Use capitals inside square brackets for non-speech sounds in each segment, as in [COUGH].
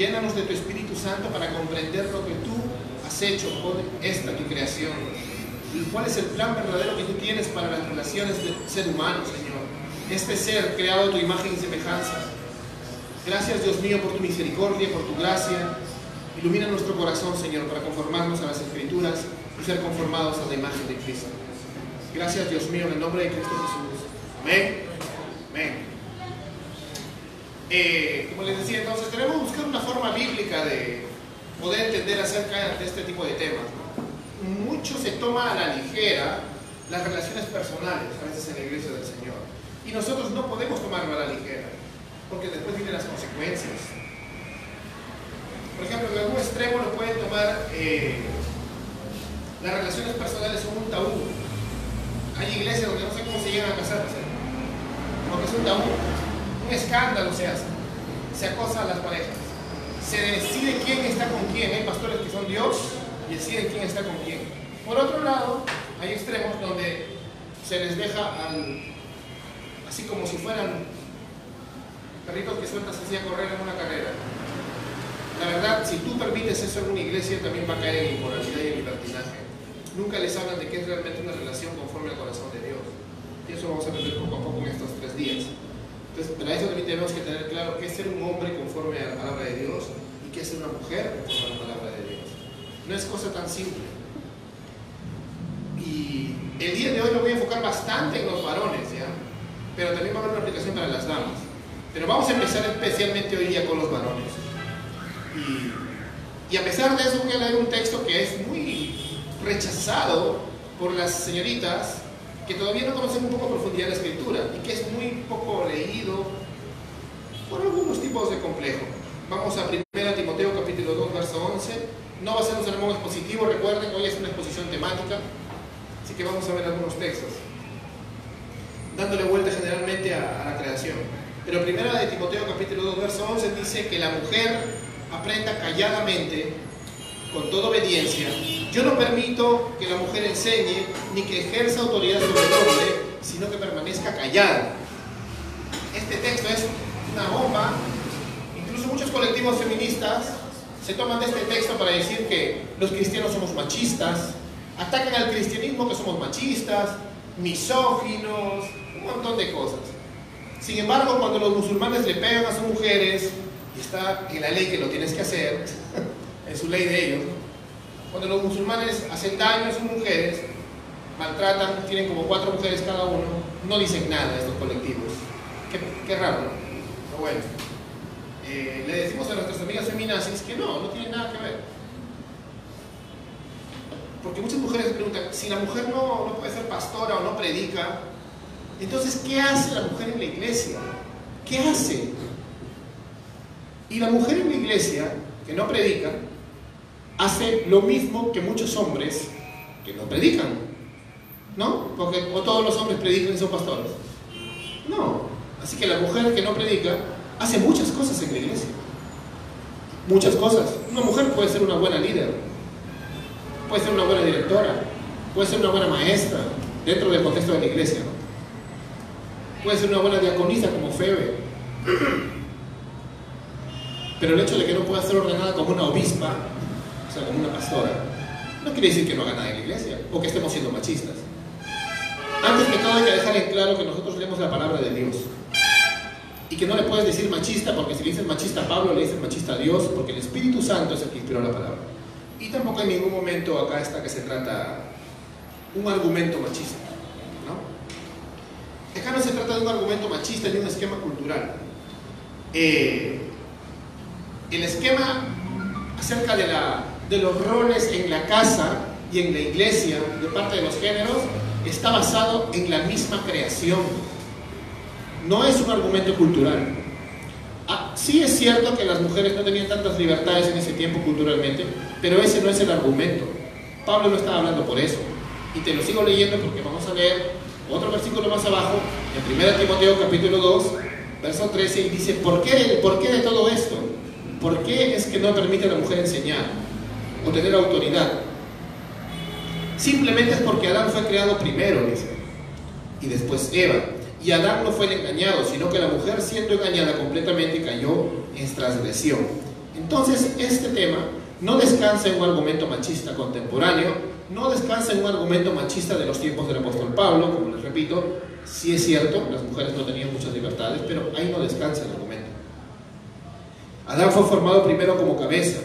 Llénanos de tu Espíritu Santo para comprender lo que tú has hecho con esta tu creación. Y cuál es el plan verdadero que tú tienes para las relaciones del ser humano, Señor. Este ser creado a tu imagen y semejanza. Gracias, Dios mío, por tu misericordia, por tu gracia. Ilumina nuestro corazón, Señor, para conformarnos a las Escrituras y ser conformados a la imagen de Cristo. Gracias, Dios mío, en el nombre de Cristo Jesús. Amén. Amén. Eh, como les decía, entonces tenemos que buscar una forma bíblica de poder entender acerca de este tipo de temas. Mucho se toma a la ligera las relaciones personales, a veces en la iglesia del Señor. Y nosotros no podemos tomarlo a la ligera, porque después vienen las consecuencias. Por ejemplo, en algún extremo lo pueden tomar, eh, las relaciones personales son un tabú. Hay iglesias donde no sé cómo se llegan a casar, porque es un tabú. Escándalo se hace. Se acosa a las parejas. Se decide quién está con quién. Hay pastores que son Dios y deciden quién está con quién. Por otro lado, hay extremos donde se les deja al, así como si fueran perritos que sueltas así a correr en una carrera. La verdad, si tú permites eso en una iglesia, también va a caer en inmoralidad y en libertinaje. Nunca les hablan de que es realmente una relación conforme al corazón de Dios. Y eso vamos a aprender poco a poco en estos tres días. Entonces, para eso también tenemos que tener claro qué es ser un hombre conforme a la palabra de Dios y qué es ser una mujer conforme a la palabra de Dios. No es cosa tan simple. Y el día de hoy lo voy a enfocar bastante en los varones, ¿ya? Pero también va a haber una aplicación para las damas. Pero vamos a empezar especialmente hoy día con los varones. Y, y a pesar de eso voy a leer un texto que es muy rechazado por las señoritas que todavía no conocen un poco a profundidad la escritura y que es muy poco leído por algunos tipos de complejo. Vamos a 1 Timoteo capítulo 2, verso 11. No va a ser un sermón expositivo, recuerden, hoy es una exposición temática, así que vamos a ver algunos textos, dándole vuelta generalmente a, a la creación. Pero 1 de Timoteo capítulo 2, verso 11 dice que la mujer aprenda calladamente, con toda obediencia. Yo no permito que la mujer enseñe ni que ejerza autoridad sobre el hombre, sino que permanezca callada. Este texto es una bomba. Incluso muchos colectivos feministas se toman de este texto para decir que los cristianos somos machistas, atacan al cristianismo que somos machistas, misóginos, un montón de cosas. Sin embargo, cuando los musulmanes le pegan a sus mujeres, y está en la ley que lo tienes que hacer, [LAUGHS] en su ley de ellos, cuando los musulmanes hacen daño a sus mujeres, maltratan, tienen como cuatro mujeres cada uno, no dicen nada estos colectivos. Qué, qué raro, pero bueno. Eh, le decimos a nuestras amigas feminazis que no, no tiene nada que ver. Porque muchas mujeres preguntan, si la mujer no, no puede ser pastora o no predica, entonces, ¿qué hace la mujer en la iglesia? ¿Qué hace? Y la mujer en la iglesia, que no predica, hace lo mismo que muchos hombres que no predican. ¿No? Porque o todos los hombres predican y son pastores. No. Así que la mujer que no predica hace muchas cosas en la iglesia. Muchas cosas. Una mujer puede ser una buena líder, puede ser una buena directora, puede ser una buena maestra dentro del contexto de la iglesia. ¿no? Puede ser una buena diaconisa como Febe. [CLEARS THROAT] Pero el hecho de que no pueda ser ordenada como una obispa, o sea, como una pastora, no quiere decir que no haga nada en la iglesia o que estemos siendo machistas. Antes que todo hay que dejar en claro que nosotros leemos la palabra de Dios. Y que no le puedes decir machista porque si le dices machista a Pablo, le dices machista a Dios porque el Espíritu Santo es el que inspiró la palabra. Y tampoco en ningún momento acá está que se trata un argumento machista. ¿no? Acá no se trata de un argumento machista ni un esquema cultural. Eh, el esquema acerca de, la, de los roles en la casa y en la iglesia de parte de los géneros está basado en la misma creación. No es un argumento cultural. Ah, sí es cierto que las mujeres no tenían tantas libertades en ese tiempo culturalmente, pero ese no es el argumento. Pablo no estaba hablando por eso. Y te lo sigo leyendo porque vamos a leer otro versículo más abajo, en 1 Timoteo capítulo 2, verso 13, y dice, ¿por qué, ¿por qué de todo esto? ¿Por qué es que no permite a la mujer enseñar o tener autoridad? Simplemente es porque Adán fue creado primero, dice, y después Eva. Y Adán no fue el engañado, sino que la mujer siendo engañada completamente cayó en transgresión. Entonces, este tema no descansa en un argumento machista contemporáneo, no descansa en un argumento machista de los tiempos del apóstol Pablo, como les repito, sí es cierto, las mujeres no tenían muchas libertades, pero ahí no descansa el argumento. Adán fue formado primero como cabeza,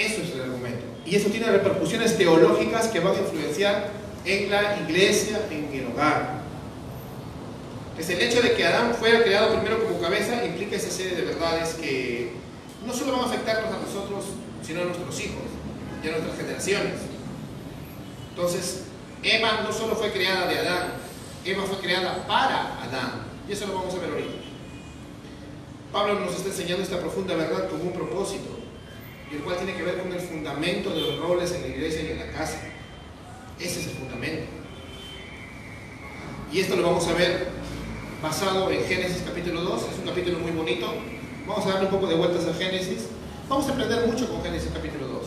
eso es el argumento, y eso tiene repercusiones teológicas que van a influenciar en la iglesia, en el hogar. Es el hecho de que Adán fuera creado primero como cabeza implica esa serie de verdades que no solo van a afectarnos a nosotros, sino a nuestros hijos y a nuestras generaciones. Entonces, Eva no solo fue creada de Adán, Eva fue creada para Adán. Y eso lo vamos a ver ahorita. Pablo nos está enseñando esta profunda verdad con un propósito, y el cual tiene que ver con el fundamento de los roles en la iglesia y en la casa. Ese es el fundamento. Y esto lo vamos a ver basado en Génesis capítulo 2, es un capítulo muy bonito. Vamos a darle un poco de vueltas a Génesis. Vamos a aprender mucho con Génesis capítulo 2.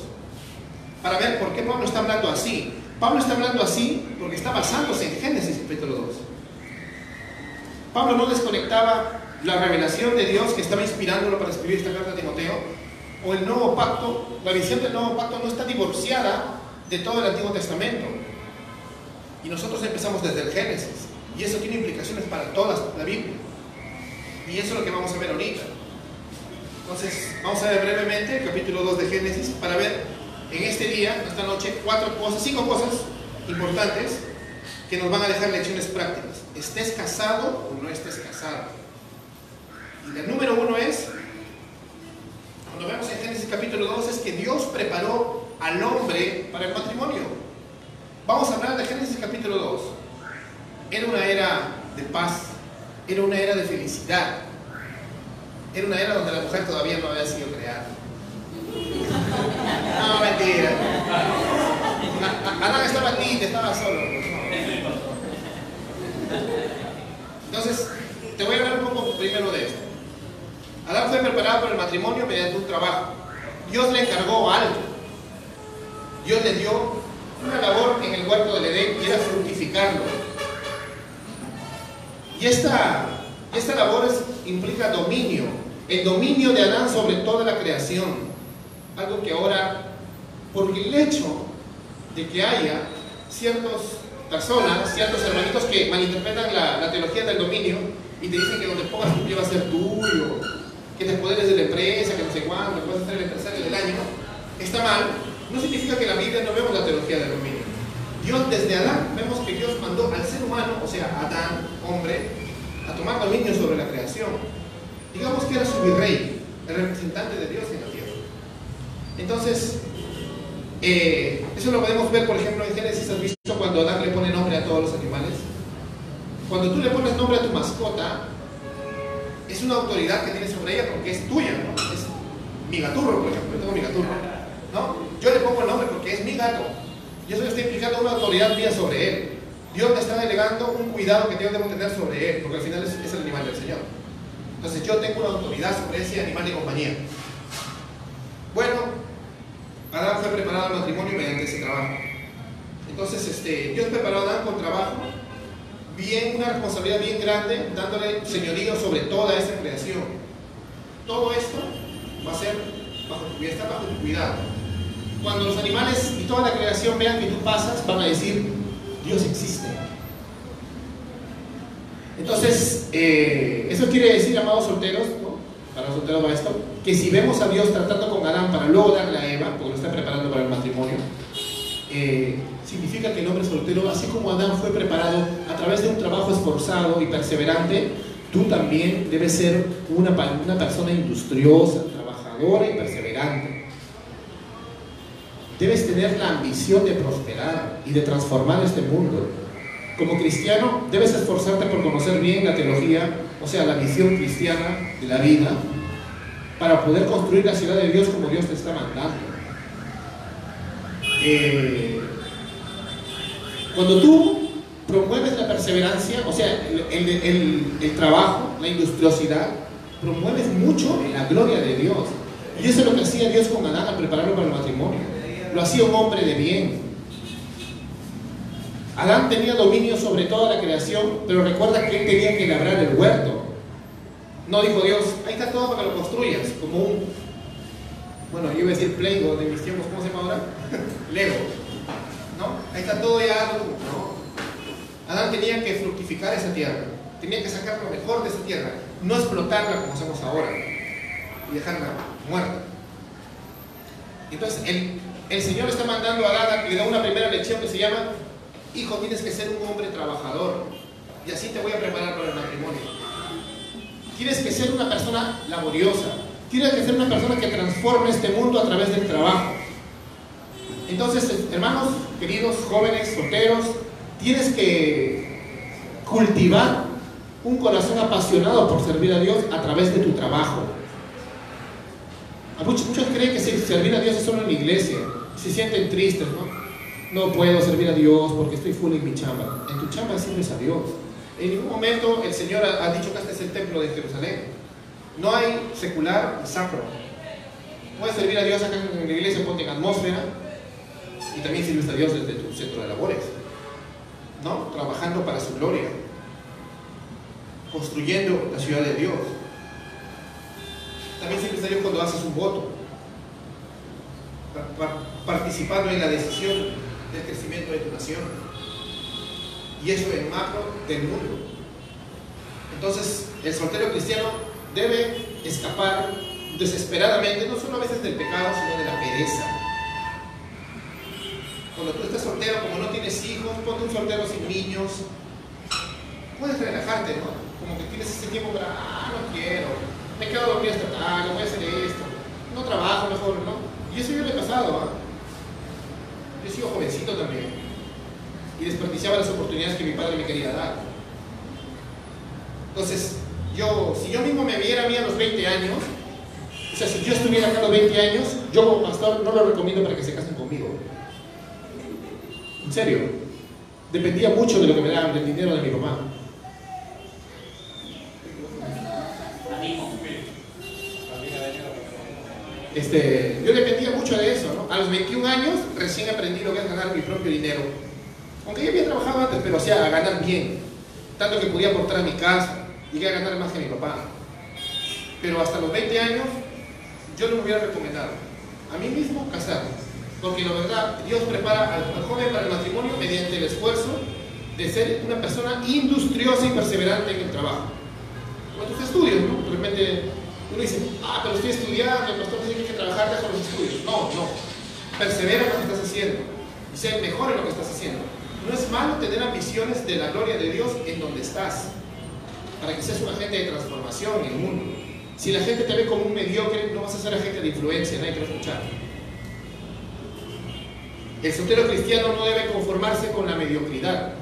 Para ver por qué Pablo está hablando así. Pablo está hablando así porque está basándose en Génesis capítulo 2. Pablo no desconectaba la revelación de Dios que estaba inspirándolo para escribir esta carta a Timoteo, o el nuevo pacto, la visión del nuevo pacto no está divorciada de todo el Antiguo Testamento. Y nosotros empezamos desde el Génesis. Y eso tiene implicaciones para toda la Biblia. Y eso es lo que vamos a ver ahorita. Entonces, vamos a ver brevemente el capítulo 2 de Génesis para ver en este día, esta noche, cuatro cosas, cinco cosas importantes que nos van a dejar lecciones prácticas. Estés casado o no estés casado. Y el número uno es, cuando vemos en Génesis capítulo 2, es que Dios preparó al hombre para el matrimonio. Vamos a hablar de Génesis capítulo 2. Era una era de paz, era una era de felicidad, era una era donde la mujer todavía no había sido creada. No, mentira. Adán estaba aquí, estaba solo. Entonces, te voy a hablar un poco primero de esto. Adán fue preparado para el matrimonio mediante un trabajo. Dios le encargó algo. Dios le dio una labor en el huerto del Edén y era fructificarlo. Y esta, esta labor implica dominio, el dominio de Adán sobre toda la creación. Algo que ahora, por el hecho de que haya ciertas personas, ciertos hermanitos que malinterpretan la, la teología del dominio y te dicen que donde pongas tu pie va a ser tuyo, que te poderes de la empresa, que no sé cuándo, que vas a ser el empresario del año, está mal, no significa que en la Biblia no vemos la teología del dominio. Dios desde Adán, vemos que Dios mandó al ser humano, o sea, Adán, hombre, a tomar dominio sobre la creación. Digamos que era su virrey, el representante de Dios en la tierra. Entonces, eh, eso lo podemos ver, por ejemplo, en Génesis, ¿has visto cuando Adán le pone nombre a todos los animales? Cuando tú le pones nombre a tu mascota, es una autoridad que tienes sobre ella porque es tuya. Es mi gaturro, por ejemplo, yo tengo mi gaturro, ¿no? Yo le pongo el nombre porque es mi gato. Y eso está implicando una autoridad mía sobre él. Dios me está delegando un cuidado que yo debo tener sobre él, porque al final es, es el animal del Señor. Entonces yo tengo una autoridad sobre ese animal de compañía. Bueno, Adán fue preparado al matrimonio mediante ese trabajo. Entonces, este, Dios preparó a Adán con trabajo, bien, una responsabilidad bien grande, dándole señorío sobre toda esta creación. Todo esto va a ser bajo tu, está bajo tu cuidado. Cuando los animales y toda la creación vean que tú pasas, van a decir, Dios existe. Entonces, eh, eso quiere decir, amados solteros, para los solteros va esto, que si vemos a Dios tratando con Adán para luego darle a Eva, porque lo está preparando para el matrimonio, eh, significa que el hombre soltero, así como Adán fue preparado a través de un trabajo esforzado y perseverante, tú también debes ser una, persona industriosa, trabajadora y perseverante. Debes tener la ambición de prosperar y de transformar este mundo. Como cristiano, debes esforzarte por conocer bien la teología, o sea, la visión cristiana de la vida, para poder construir la ciudad de Dios como Dios te está mandando. Eh, cuando tú promueves la perseverancia, o sea, el, el, el, trabajo, la industriosidad, promueves mucho la gloria de Dios. Y eso es lo que hacía Dios con Adán al prepararlo para el matrimonio. Lo hacía un hombre de bien. Adán tenía dominio sobre toda la creación, pero recuerda que él tenía que labrar el huerto. No dijo Dios, ahí está todo para que lo construyas, como un bueno, yo iba a decir Playgo de mis tiempos, ¿cómo se llama ahora? [LAUGHS] Lego. Ahí está todo ya, ¿no? Adán tenía que fructificar esa tierra, tenía que sacar lo mejor de esa tierra, no explotarla como hacemos ahora y dejarla muerta. Entonces, el, el Señor está mandando a Adán, le da una primera lección que se llama, hijo, tienes que ser un hombre trabajador, y así te voy a preparar para el matrimonio. Tienes que ser una persona laboriosa, tienes que ser una persona que transforme este mundo a través del trabajo. Entonces, hermanos, queridos jóvenes, solteros, tienes que cultivar un corazón apasionado por servir a Dios a través de tu trabajo. Muchos, muchos creen que servir a Dios es solo en la iglesia, se sienten tristes, ¿no? No puedo servir a Dios porque estoy full en mi chamba. En tu chamba sirves a Dios. En ningún momento el Señor ha, dicho que este es el templo de Jerusalén. No hay secular y sacro. Puedes servir a Dios acá en la iglesia, ponte en atmósfera y también sirves a Dios desde tu centro de labores. ¿No? Trabajando para su gloria. Construyendo la ciudad de Dios. También sirves a Dios cuando haces un voto. Participando en la decisión del crecimiento de tu nación y eso en macro del mundo. Entonces, el soltero cristiano debe escapar desesperadamente, no solo a veces del pecado, sino de la pereza. Cuando tú estás soltero, como no tienes hijos, ponte un soltero sin niños, puedes relajarte, ¿no? Como que tienes ese tiempo para, ah, no quiero, me quedo dormido esta tarde, voy a hacer esto, no trabajo mejor, ¿no? Y eso yo le he pasado, ¿ah? Yo he sido jovencito también y desperdiciaba las oportunidades que mi padre me quería dar. Entonces, yo, si yo mismo me viera a mí a los 20 años, o sea, si yo estuviera acá a los 20 años, yo como pastor no lo recomiendo para que se casen. En serio, dependía mucho de lo que me daban, del dinero de mi mamá. Este, yo dependía mucho de eso, ¿no? A los 21 años recién aprendí lo que es ganar mi propio dinero aunque yo había trabajado antes, pero hacía a ganar bien. Tanto que podía aportar a mi casa, llegué a ganar más que mi papá. Pero hasta los 20 años, yo no me hubiera recomendado a mí mismo casarme. Porque la verdad, Dios prepara al, joven para el matrimonio mediante el esfuerzo de ser una persona industriosa y perseverante en el trabajo. Con tus estudios, ¿no? De repente uno dice, ah, pero estoy estudiando, el pastor dice que hay que trabajar con los estudios. No, no. Persevera en lo que estás haciendo y sé mejor en lo que estás haciendo. No es malo tener ambiciones de la gloria de Dios en donde estás, para que seas un agente de transformación en el mundo. Si la gente te ve como un mediocre, no vas a ser agente de influencia, nadie te. El soltero cristiano no debe conformarse con la mediocridad,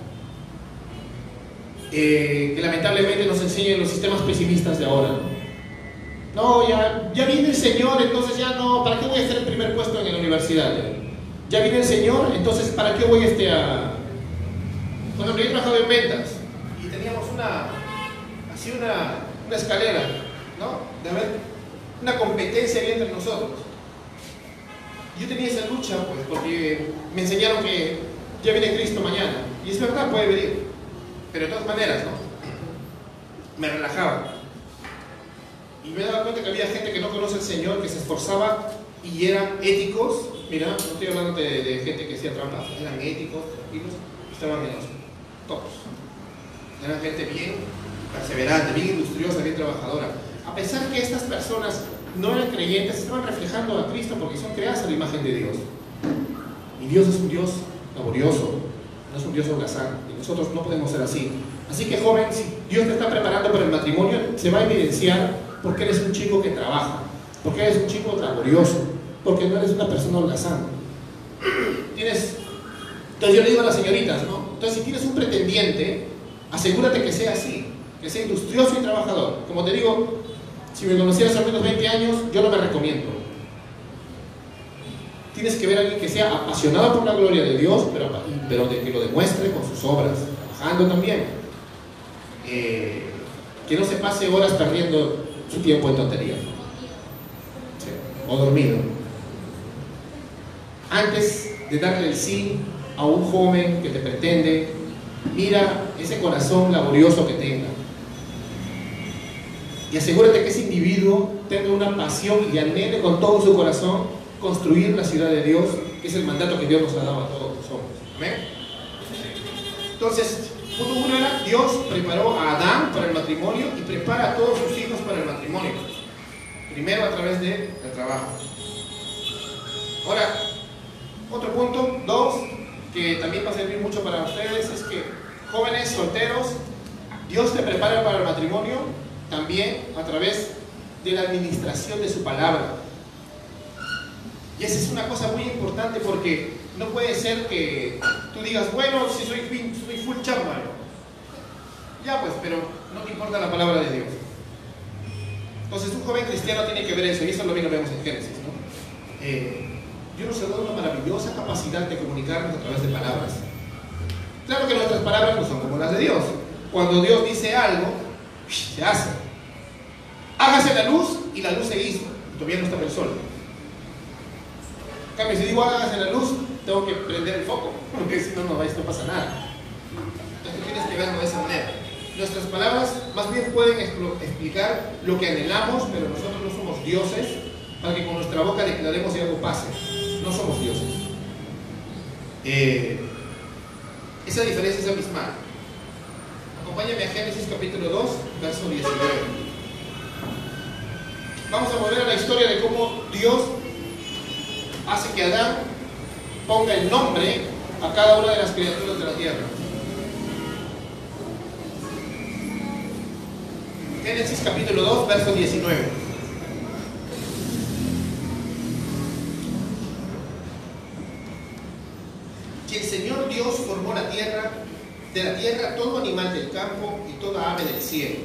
eh, que lamentablemente nos enseñan los sistemas pesimistas de ahora. No, ya, ya viene el Señor, entonces ya no, ¿para qué voy a estar en primer puesto en la universidad? Ya viene el Señor, entonces ¿para qué voy este a, ejemplo, yo trabajaba en ventas y teníamos una, así una, una escalera, ¿no? De haber una competencia entre nosotros. Yo tenía esa lucha, pues, porque me enseñaron que ya viene Cristo mañana. Y es verdad, puede venir. Pero de todas maneras, ¿no? Me relajaba. Y me daba cuenta que había gente que no conoce al Señor, que se esforzaba y eran éticos. Mira, no estoy hablando de, gente que hacía trampas, eran éticos, tranquilos, estaban en los. Eran gente bien perseverante, bien industriosa, bien trabajadora. A pesar que estas personas no eran creyentes, estaban reflejando a Cristo porque son creadas a la imagen de Dios. Y Dios es un Dios laborioso, no es un Dios holgazán. Y nosotros no podemos ser así. Así que joven, si Dios te está preparando para el matrimonio, se va a evidenciar porque eres un chico que trabaja, porque eres un chico laborioso, porque no eres una persona holgazán. [CLEARS THROAT] Tienes... Entonces yo le digo a las señoritas, ¿no? Entonces, si tienes un pretendiente, asegúrate que sea así, que sea industrioso y trabajador. Como te digo, si me conocieras al menos 20 años, yo no me recomiendo. Tienes que ver a alguien que sea apasionado por la gloria de Dios, pero, de que lo demuestre con sus obras, trabajando también. Eh, que no se pase horas perdiendo su tiempo en tonterías. O dormido. Antes de darle el sí a un joven que te pretende, mira ese corazón laborioso que tenga. Y asegúrate que ese individuo tenga una pasión y anhele con todo su corazón construir la ciudad de Dios, que es el mandato que Dios nos ha dado a todos los hombres. Amén. Entonces, punto uno era, Dios preparó a Adán para el matrimonio y prepara a todos sus hijos para el matrimonio. Primero a través del trabajo. Ahora, otro punto, dos, que también va a servir mucho para ustedes, es que jóvenes solteros, Dios te prepara para el matrimonio también a través de la administración de su palabra. Y esa es una cosa muy importante porque no puede ser que tú digas, bueno, si soy, soy full chamba, ya pues, pero no te importa la palabra de Dios. Entonces un joven cristiano tiene que ver eso, y eso lo vemos en Génesis, ¿no? Eh, Dios nos ha dado una maravillosa capacidad de comunicarnos a través de palabras. Claro que nuestras palabras no son como las de Dios. Cuando Dios dice algo, se hace. Hágase la luz y la luz se hizo. Todavía no está el sol. En cambio, si digo hágase la luz, tengo que prender el foco, [LAUGHS] porque si no, no, esto pasa nada. Entonces tienes que verlo de esa manera. Nuestras palabras más bien pueden explicar lo que anhelamos, pero nosotros no somos dioses para que con nuestra boca declaremos y algo pase. No somos dioses. Eh, esa diferencia es abismal. Acompáñame a Génesis capítulo 2, verso 19. Vamos a volver a la historia de cómo Dios hace que Adán ponga el nombre a cada una de las criaturas de la tierra. Génesis capítulo 2, verso 19. Que el Señor Dios formó la tierra, de la tierra todo animal del campo y toda ave del cielo,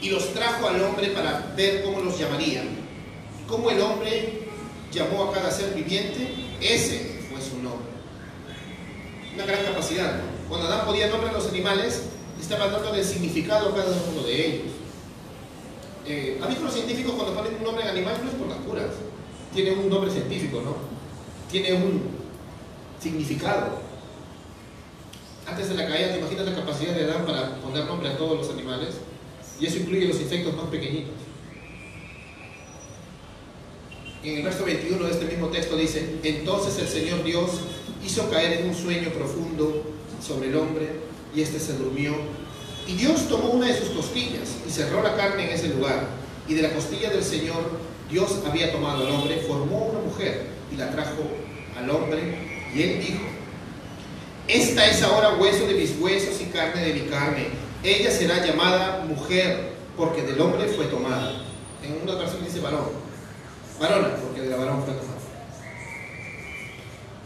y los trajo al hombre para ver cómo los llamaría. Cómo el hombre llamó a cada ser viviente, ese fue su nombre. Una gran capacidad. Cuando Adán podía nombrar a los animales, estaba dando el significado a cada uno de ellos. Eh, ¿Han visto los científicos cuando ponen un nombre en animal? No es por las curas. Tiene un nombre científico, ¿no? Tiene un significado. Antes de la caída, ¿te imaginas la capacidad de Adán para poner nombre a todos los animales? Y eso incluye los insectos más pequeñitos. En el verso 21 de este mismo texto dice, entonces el Señor Dios hizo caer en un sueño profundo sobre el hombre y éste se durmió. Y Dios tomó una de sus costillas y cerró la carne en ese lugar. Y de la costilla del Señor Dios había tomado al hombre, formó una mujer y la trajo al hombre. Y él dijo, esta es ahora hueso de mis huesos y carne de mi carne. Ella será llamada mujer, porque del hombre fue tomada. En una versión dice varón. Varona, porque de la varón fue tomada.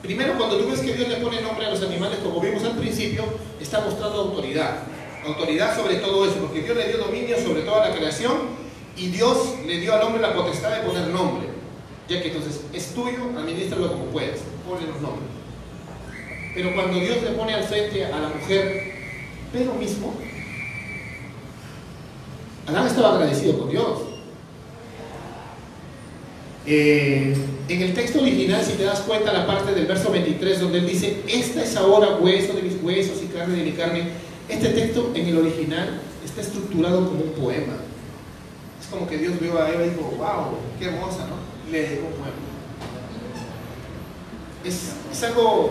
Primero, cuando tú ves que Dios le pone nombre a los animales, como vimos al principio, está mostrando autoridad. Autoridad sobre todo eso, porque Dios le dio dominio sobre toda la creación y Dios le dio al hombre la potestad de poner nombre. Ya que entonces es tuyo, administralo como puedes, ponle los nombres. Pero cuando Dios le pone al frente a la mujer, pero mismo, Adán estaba agradecido con Dios. Eh, en el texto original, si te das cuenta, la parte del verso 23, donde él dice, esta es ahora hueso de mis huesos y carne de mi carne, este texto en el original está estructurado como un poema. Es como que Dios vio a Eva y dijo, wow, qué hermosa, ¿no? Le dedicó un poema. Es, algo,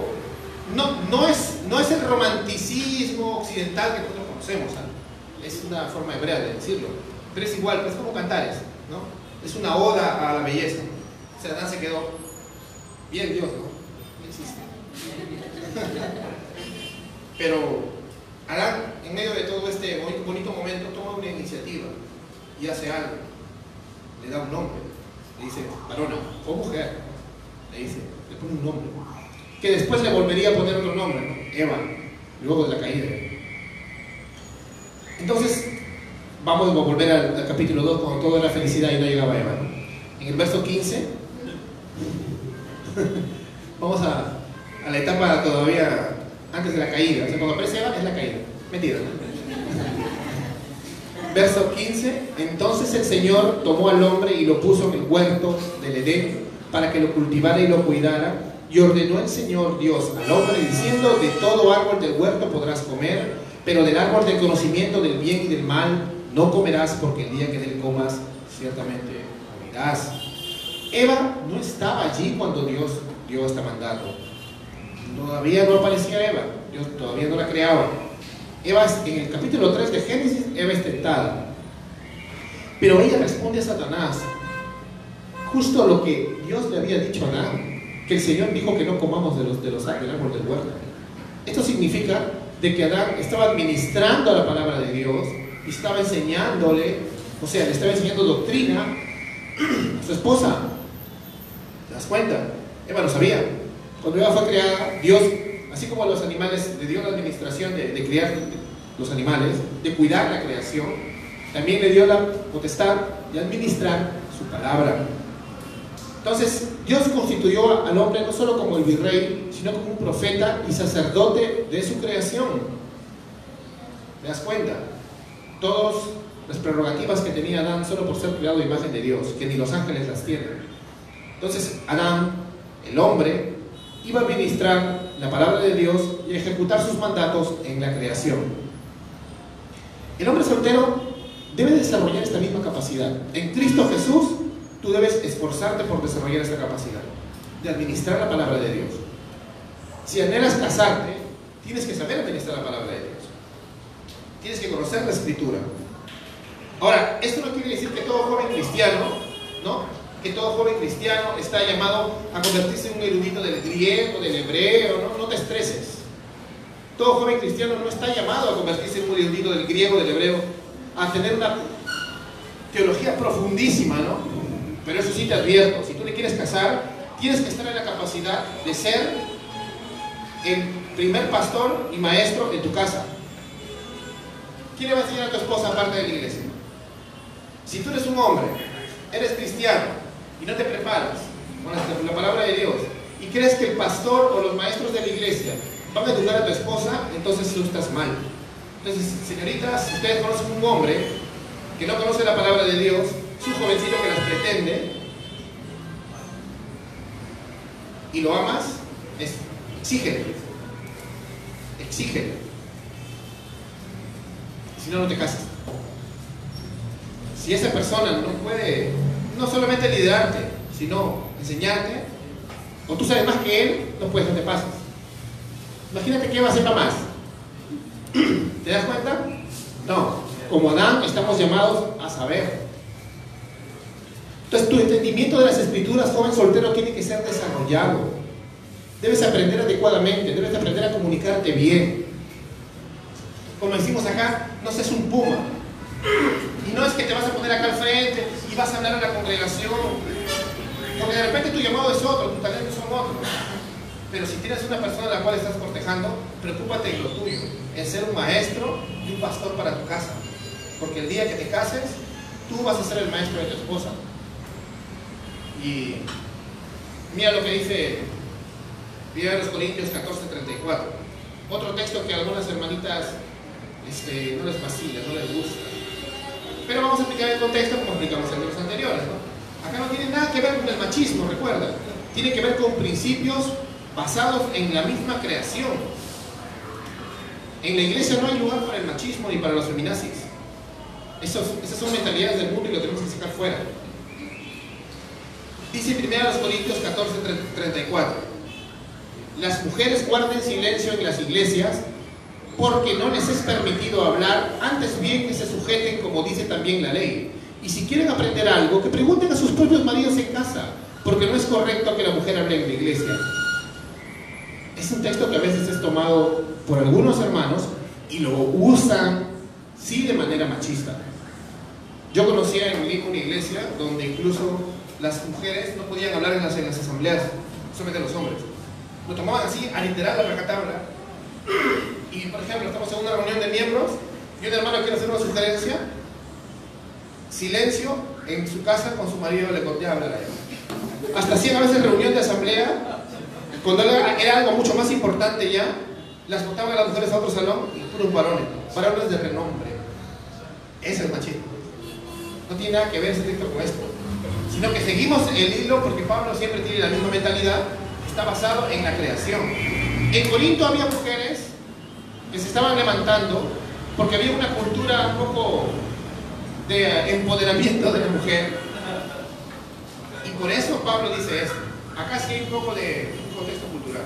no, no, es, no es el romanticismo occidental que nosotros conocemos, es una forma hebrea de decirlo, pero es igual, es como cantares, ¿no? es una oda a la belleza. O sea, Adán se quedó, bien Dios, ¿no? No existe. [LAUGHS] Pero Adán, en medio de todo este bonito momento, toma una iniciativa y hace algo. Le da un nombre. Le dice, varona o mujer. Le dice, le pone un nombre. Que después le volvería a poner otro nombre, ¿no? Eva, luego de la caída. Entonces, Vamos a volver al, capítulo 2 cuando todo era felicidad y no llegaba Eva. En el verso 15, [LAUGHS] vamos a, la etapa todavía antes de la caída. O sea, cuando aparece Eva es la caída. Mentira. [LAUGHS] Verso 15, entonces el Señor tomó al hombre y lo puso en el huerto del Edén para que lo cultivara y lo cuidara. Y ordenó el Señor Dios al hombre diciendo, de todo árbol del huerto podrás comer, pero del árbol del conocimiento del bien y del mal no comerás porque el día que del comas ciertamente morirás. Eva no estaba allí cuando Dios dio este mandato. Todavía no aparecía Eva, Dios todavía no la creaba. Eva, en el capítulo 3 de Génesis, Eva es tentada. Pero ella responde a Satanás, justo lo que Dios le había dicho a Adán, que el Señor dijo que no comamos de los, de los del árbol del huerto. Esto significa de que Adán estaba administrando la palabra de Dios y estaba enseñándole, o sea, le estaba enseñando doctrina a su esposa. ¿Te das cuenta? Eva lo sabía. Cuando Eva fue creada, Dios, así como los animales, le dio la administración de, de criar los animales, de cuidar la creación, también le dio la potestad de administrar su palabra. Entonces, Dios constituyó al hombre no solo como el virrey, sino como un profeta y sacerdote de su creación. ¿Te das cuenta? Todas las prerrogativas que tenía Adán solo por ser creado de imagen de Dios, que ni los ángeles las tienen. Entonces, Adán, el hombre, iba a administrar la palabra de Dios y ejecutar sus mandatos en la creación. El hombre soltero debe desarrollar esta misma capacidad. En Cristo Jesús tú debes esforzarte por desarrollar esta capacidad de administrar la palabra de Dios. Si anhelas casarte, tienes que saber administrar la palabra de Dios. Tienes que conocer la escritura. Ahora, esto no quiere decir que todo joven cristiano, ¿no? Que todo joven cristiano está llamado a convertirse en un erudito del griego, del hebreo, ¿no? No te estreses. Todo joven cristiano no está llamado a convertirse en un erudito del griego, del hebreo, a tener una teología profundísima, ¿no? Pero eso sí te advierto, si tú le quieres casar, tienes que estar en la capacidad de ser el primer pastor y maestro en tu casa. ¿Quién le va a enseñar a tu esposa aparte de la iglesia? Si tú eres un hombre, eres cristiano y no te preparas con la palabra de Dios y crees que el pastor o los maestros de la iglesia van a educar a tu esposa, entonces tú estás mal. Entonces, señoritas, si ustedes conocen un hombre que no conoce la palabra de Dios, es un jovencito que las pretende y lo amas, es, exígele. Si no, no te casas. Si esa persona no puede, no solamente liderarte, sino enseñarte, o tú sabes más que él, no puedes, no te pasas. Imagínate que va a sepa más. ¿Te das cuenta? No. Como Adán, estamos llamados a saber. Entonces, tu entendimiento de las escrituras, joven soltero, tiene que ser desarrollado. Debes aprender adecuadamente, debes aprender a comunicarte bien. Como decimos acá, no seas un puma. Y no es que te vas a poner acá al frente y vas a hablar a la congregación. Porque de repente tu llamado es otro, tus talentos son otros. Pero si tienes una persona a la cual estás cortejando, preocúpate en lo tuyo, en ser un maestro y un pastor para tu casa. Porque el día que te cases, tú vas a ser el maestro de tu esposa. Y mira lo que dice los Corintios 14, 34. Otro texto que a algunas hermanitas este, no les vacila, no les gusta. Pero vamos a explicar el contexto como explicamos en los anteriores. Acá no tiene nada que ver con el machismo, recuerda. Tiene que ver con principios basados en la misma creación. En la iglesia no hay lugar para el machismo ni para los feminazis. esas son mentalidades del mundo y lo tenemos que sacar fuera. Dice 1 Corintios 14, 34. Las mujeres guarden silencio en las iglesias porque no les es permitido hablar, antes bien que se sujeten como dice también la ley. Y si quieren aprender algo, que pregunten a sus propios maridos en casa, porque no es correcto que la mujer hable en la iglesia. Es un texto que a veces es tomado por algunos hermanos y lo usan, sí, de manera machista. Yo conocía en una iglesia donde incluso las mujeres no podían hablar en las, en las asambleas, solamente los hombres. Lo tomaban así, a literal la rajatabla. [CLEARS THROAT] Y, por ejemplo, estamos en una reunión de miembros y un hermano quiere hacer una sugerencia. Silencio en su casa con su marido le conté hablar a ella. Hasta hacían a veces reunión de asamblea. Cuando era algo mucho más importante ya, las botaban a las mujeres a otro salón y puros varones, varones de renombre. Ese es el machismo. No tiene nada que ver ese texto con esto sino que seguimos el hilo porque Pablo siempre tiene la misma mentalidad, está basado en la creación. En Corinto había mujeres que se estaban levantando porque había una cultura un poco de empoderamiento de la mujer. Y por eso Pablo dice esto. Acá sí hay un poco de contexto cultural.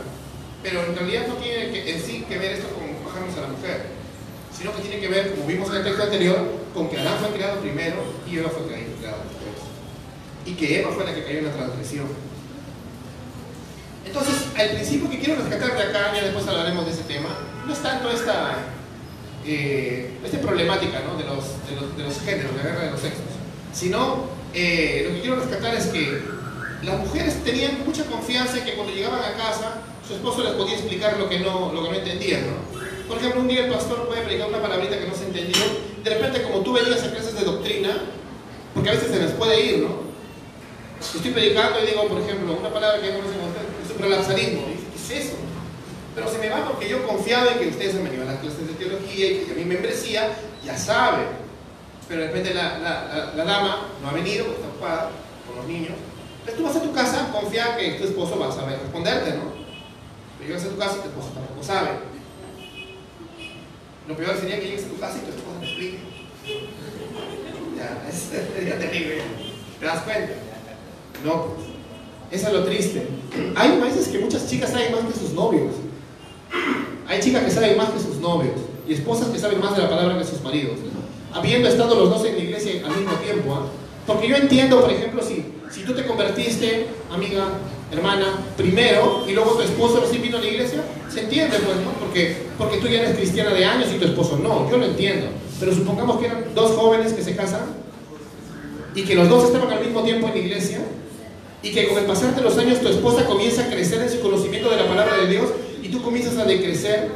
Pero en realidad no tiene en sí que ver esto con bajarnos a la mujer, sino que tiene que ver, como vimos en el texto anterior, con que Adán fue creado primero y Eva fue después. Y que Eva fue la que cayó en la transgresión. Entonces, el principio que quiero rescatar de acá, ya después hablaremos de ese tema, no es tanto esta, eh, problemática ¿no? de, los, de, los, de, los, géneros, la guerra de los sexos, sino eh, lo que quiero rescatar es que las mujeres tenían mucha confianza en que cuando llegaban a casa, su esposo les podía explicar lo que no, lo que no entendían. ¿no? Por ejemplo, un día el pastor puede predicar una palabrita que no se entendió, de repente como tú venías a clases de doctrina, porque a veces se les puede ir, ¿no? Estoy predicando y digo, por ejemplo, una palabra que ya conocen ustedes, el prolapsarismo. ¿Qué es eso? Pero se me va porque yo confiado en que ustedes han venido a las clases de teología y que a mi membresía ya saben. Pero de repente la, la, dama no ha venido, está ocupada con los niños. Entonces tú vas a tu casa, confía que tu esposo va a saber responderte, ¿no? Pero llegas a tu casa y tu esposo tampoco sabe. Lo peor sería que llegues a tu casa y tu esposo te explique. Ya, es, [LAUGHS] sería terrible. ¿Te das cuenta? No. Eso es lo triste. Hay veces que muchas chicas saben más que sus novios. Hay chicas que saben más que sus novios. Y esposas que saben más de la palabra que sus maridos. Habiendo estado los dos en la iglesia al mismo tiempo. ¿eh? Porque yo entiendo, por ejemplo, si, si tú te convertiste, amiga, hermana, primero, y luego tu esposo recién vino a la iglesia, se entiende, pues, ¿no? Porque, porque tú ya eres cristiana de años y tu esposo no. Yo lo entiendo. Pero supongamos que eran dos jóvenes que se casan y que los dos estaban al mismo tiempo en la iglesia y que con el pasar de los años tu esposa comienza a crecer en su conocimiento de la palabra de Dios y tú comienzas a decrecer,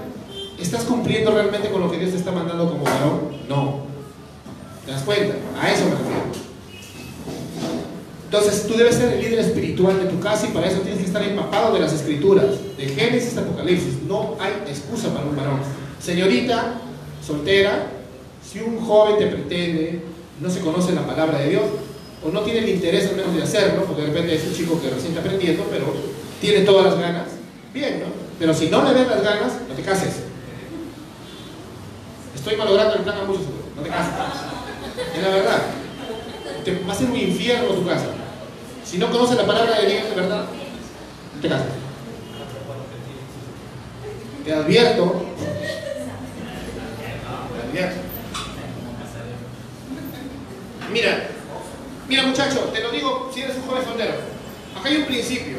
¿estás cumpliendo realmente con lo que Dios te está mandando como varón? No. ¿Te das cuenta? A eso me refiero. Entonces tú debes ser el líder espiritual de tu casa y para eso tienes que estar empapado de las escrituras, de Génesis a Apocalipsis. No hay excusa para un varón. Señorita, soltera, si un joven te pretende, no se conoce la palabra de Dios, o no tiene el interés al menos de hacerlo, porque de repente es un chico que recién está aprendiendo, pero tiene todas las ganas, bien, ¿no? Pero si no le ves las ganas, no te cases. Estoy malogrando el plan a muchos, no te cases. Es la verdad. Va a ser un infierno tu casa. Si no conoces la palabra de Dios de verdad, no te cases. Te advierto. Te advierto. Mira, Mira muchacho, te lo digo si eres un joven soltero. Acá hay un principio.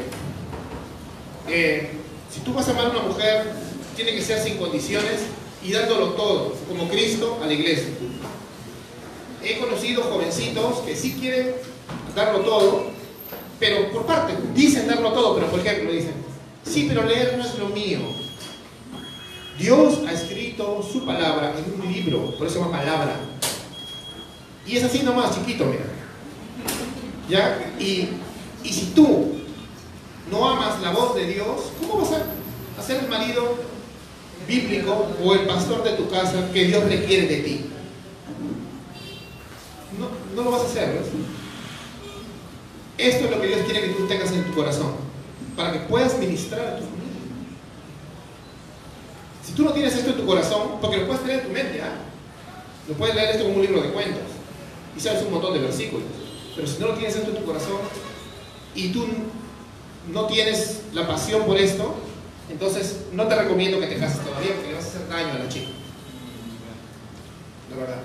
Eh, si tú vas a amar a una mujer, tiene que ser sin condiciones y dándolo todo, como Cristo a la iglesia. He conocido jovencitos que sí quieren darlo todo, pero por parte, dicen darlo todo, pero por ejemplo dicen, sí, pero leer no es lo mío. Dios ha escrito su palabra en un libro, por eso llama palabra. Y es así nomás, chiquito, mira. ¿Ya? Y, y si tú no amas la voz de Dios, ¿cómo vas a, ser el marido bíblico o el pastor de tu casa que Dios requiere de ti? No, no lo vas a hacer, ¿ves? Esto es lo que Dios quiere que tú tengas en tu corazón, para que puedas ministrar a tu familia. Si tú no tienes esto en tu corazón, porque lo puedes tener en tu mente, ¿ah? Lo puedes leer esto como un libro de cuentos y sabes un montón de versículos. Pero si no lo tienes dentro de tu corazón y tú no tienes la pasión por esto, entonces no te recomiendo que te cases todavía porque vas a hacer daño a la chica. La verdad.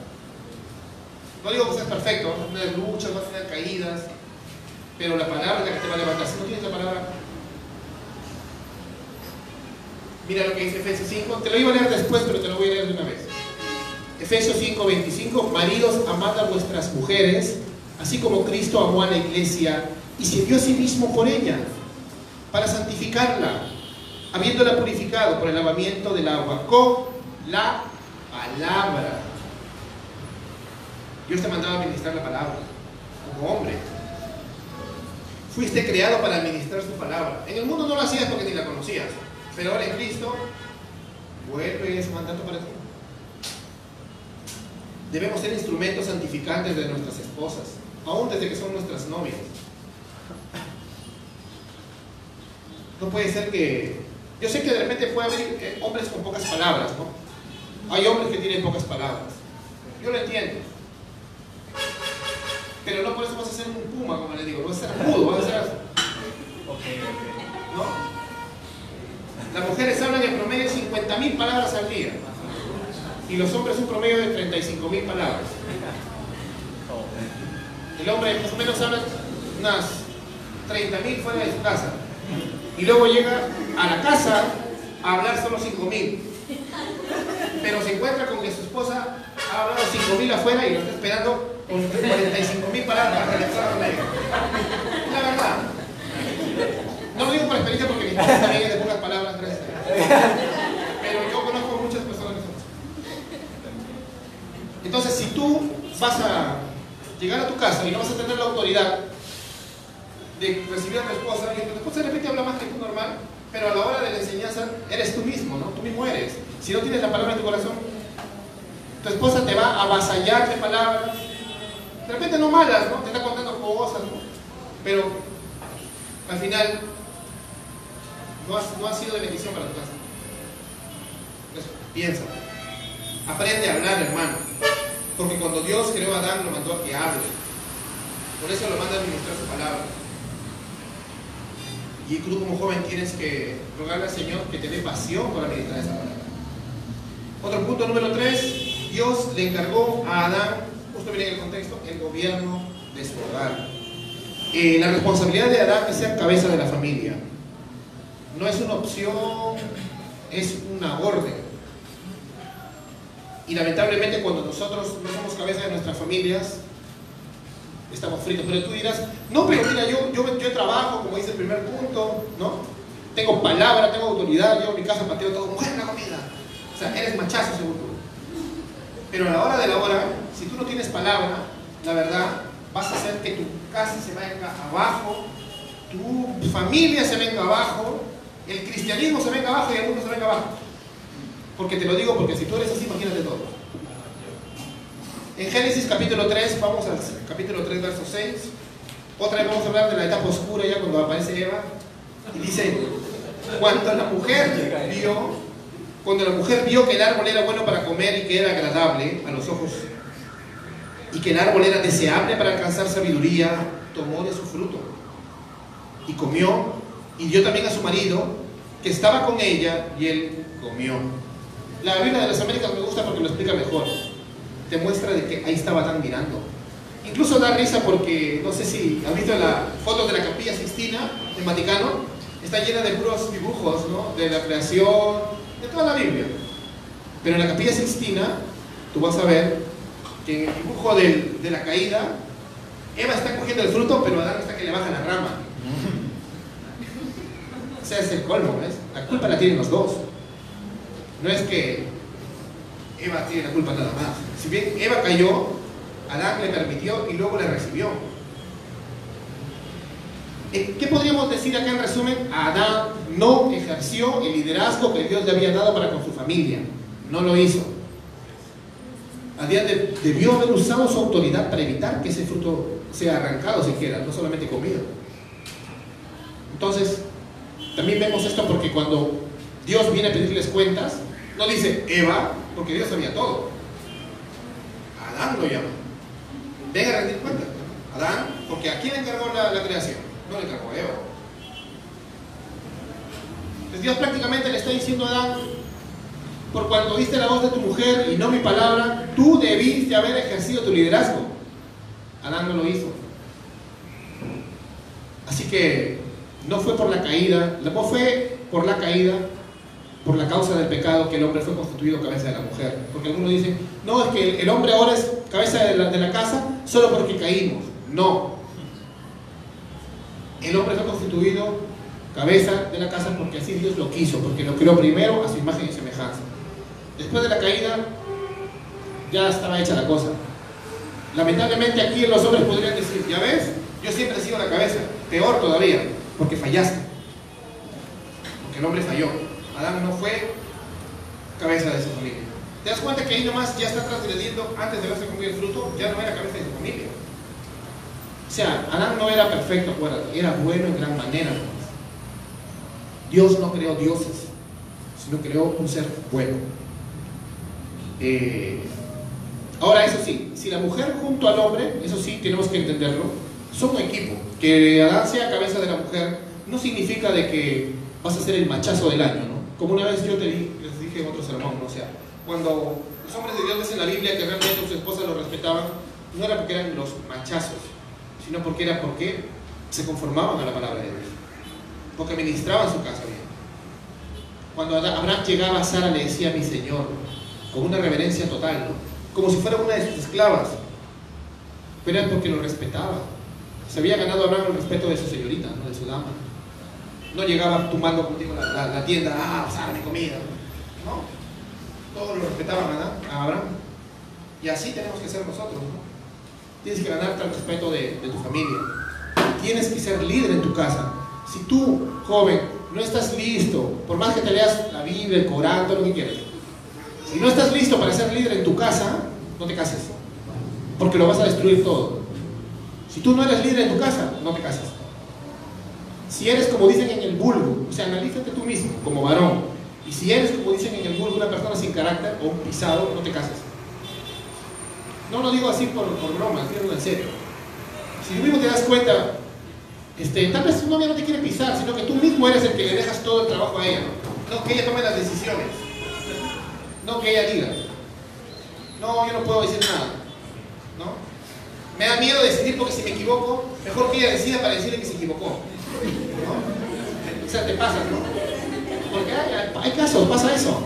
No digo que seas perfecto, vas a tener luchas, vas a tener caídas, pero la palabra es la que te va a levantar. Si no tienes la palabra, mira lo que dice Efesios 5, te lo iba a leer después, pero te lo voy a leer de una vez. Efesios 5, 25, maridos, amad a vuestras mujeres así como Cristo amó a la iglesia y se dio a sí mismo por ella, para santificarla, habiéndola purificado por el lavamiento del agua, con la palabra. Dios te mandaba a administrar la palabra, como hombre. Fuiste creado para administrar su palabra. En el mundo no lo hacías porque ni la conocías, pero ahora en Cristo vuelve ese mandato para ti. Debemos ser instrumentos santificantes de nuestras esposas aún desde que son nuestras novias. No puede ser que... Yo sé que de repente puede haber eh, hombres con pocas palabras, ¿no? Hay hombres que tienen pocas palabras. Yo lo entiendo. Pero no por eso vas a ser un puma, como les digo, vas a ser mudo, vas a ser... ¿No? Las mujeres hablan en promedio 50.000 palabras al día. Y los hombres un promedio de 35.000 palabras. El hombre más o menos habla unas 30.000 fuera de su casa. Y luego llega a la casa a hablar solo 5.000. Pero se encuentra con que su esposa ha hablado 5.000 afuera y lo está esperando con 45.000 palabras para regresar a la verdad. No lo digo por experiencia porque mi esposa también es de pocas palabras, gracias. Pero yo conozco muchas personas Entonces, si tú vas a llegar a tu casa y no vas a tener la autoridad de recibir a tu esposa, y tu esposa de repente habla más que tú normal, pero a la hora de la enseñanza eres tú mismo, ¿no? Tú mismo eres. Si no tienes la palabra en tu corazón, tu esposa te va a avasallar de palabras, de repente no malas, ¿no? Te está contando cosas, ¿no? Pero al final no ha, sido de bendición para tu casa. Eso, piensa. Aprende a hablar, hermano. Porque cuando Dios creó a Adán, lo mandó a que hable. Por eso lo manda a administrar su palabra. Y tú como joven tienes que rogarle al Señor que te dé pasión para meditar esa palabra. Otro punto número tres, Dios le encargó a Adán, justo viene en el contexto, el gobierno de su hogar. Eh, la responsabilidad de Adán es ser cabeza de la familia. No es una opción, es una orden. Y lamentablemente cuando nosotros no somos cabeza de nuestras familias, estamos fritos. Pero tú dirás, no, pero mira, yo, yo, yo trabajo, como dice el primer punto, ¿no? Tengo palabra, tengo autoridad, yo en mi casa pateo todo, mujer la comida. O sea, eres machazo seguro. Pero a la hora de la hora, si tú no tienes palabra, la verdad, vas a hacer que tu casa se venga abajo, tu familia se venga abajo, el cristianismo se venga abajo y el mundo se venga abajo. Porque te lo digo porque si tú eres así, imagínate todo. En Génesis capítulo 3, vamos al capítulo 3, verso 6. Otra vez vamos a hablar de la etapa oscura ya cuando aparece Eva. Y dice, cuando la mujer vio, cuando la mujer vio que el árbol era bueno para comer y que era agradable a los ojos, y que el árbol era deseable para alcanzar sabiduría, tomó de su fruto y comió y dio también a su marido que estaba con ella y él comió. La Biblia de las Américas me gusta porque lo explica mejor. Te muestra de que ahí estaba tan mirando. Incluso da risa porque, no sé si has visto la foto de la capilla Sixtina en Vaticano, está llena de puros dibujos, ¿no? De la creación, de toda la Biblia. Pero en la capilla Sixtina, tú vas a ver que en el dibujo de, de la caída, Eva está cogiendo el fruto, pero Adán está que le baja la rama. O sea, es el colmo, ¿ves? La culpa la tienen los dos. No es que Eva tiene la culpa nada más. Si bien Eva cayó, Adán le permitió y luego le recibió. Eh, ¿Qué podríamos decir acá en resumen? Adán no ejerció el liderazgo que Dios le había dado para con su familia. No lo hizo. Adán debió haber usado su autoridad para evitar que ese fruto sea arrancado siquiera, no solamente comido. Entonces, también vemos esto porque cuando Dios viene a pedirles cuentas, no dice Eva, porque Dios sabía todo. Adán lo llama. Ven a rendir cuentas. Adán, porque ¿a quién encargó la, creación? No le encargó a Eva. Entonces Dios prácticamente le está diciendo a Adán, por cuanto oíste la voz de tu mujer y no mi palabra, tú debiste haber ejercido tu liderazgo. Adán no lo hizo. Así que no fue por la caída, no fue por la caída por la causa del pecado que el hombre fue constituido cabeza de la mujer. Porque algunos dicen, no, es que el hombre ahora es cabeza de la, casa solo porque caímos. No. El hombre fue constituido cabeza de la casa porque así Dios lo quiso, porque lo creó primero a su imagen y semejanza. Después de la caída, ya estaba hecha la cosa. Lamentablemente aquí los hombres podrían decir, ya ves, yo siempre he sido la cabeza, peor todavía, porque fallaste. Porque el hombre falló. Adán no fue cabeza de su familia. ¿Te das cuenta que ahí nomás ya está transgrediendo antes de haberse comido el fruto? Ya no era cabeza de su familia. O sea, Adán no era perfecto, acuérdate, era bueno en gran manera. Dios no creó dioses, sino creó un ser bueno. Eh, Ahora, eso sí, si la mujer junto al hombre, eso sí, tenemos que entenderlo, son un equipo. Que Adán sea cabeza de la mujer no significa de que vas a ser el machazo del año. Como una vez yo te dije en otro sermón, o sea, cuando los hombres de Dios ves en la Biblia que realmente sus esposas lo respetaban, no era porque eran los machazos, sino porque era porque se conformaban a la palabra de Dios, porque ministraban su casa bien. Cuando Abraham llegaba a Sara le decía mi Señor, con una reverencia total, ¿no? como si fuera una de sus esclavas, pero era porque lo respetaba. Se había ganado Abraham el respeto de su señorita, ¿no? de su dama. No llegaba tumbando contigo la, la, tienda, ah, Sara, mi comida. No, todos lo respetaban a Abraham. Y así tenemos que ser nosotros. ¿no? Tienes que ganarte el respeto de, de tu familia. Tienes que ser líder en tu casa. Si tú, joven, no estás listo, por más que te leas la Biblia, el Corán, todo lo que quieras, si no estás listo para ser líder en tu casa, no te cases. Porque lo vas a destruir todo. Si tú no eres líder en tu casa, no te cases. Si eres como dicen en el vulgo, o sea, analízate tú mismo como varón. Y si eres como dicen en el vulgo una persona sin carácter o un pisado, no te cases. No lo digo así por, por broma, digo en serio. Si tú mismo te das cuenta, este, tal vez tu novia no te quiere pisar, sino que tú mismo eres el que le dejas todo el trabajo a ella. No, que ella tome las decisiones. No que ella diga. No, yo no puedo decir nada. ¿No? Me da miedo decidir porque si me equivoco, mejor que ella decida para decirle que se equivocó. ¿No? O sea, te pasa, ¿no? Porque hay, casos, pasa eso.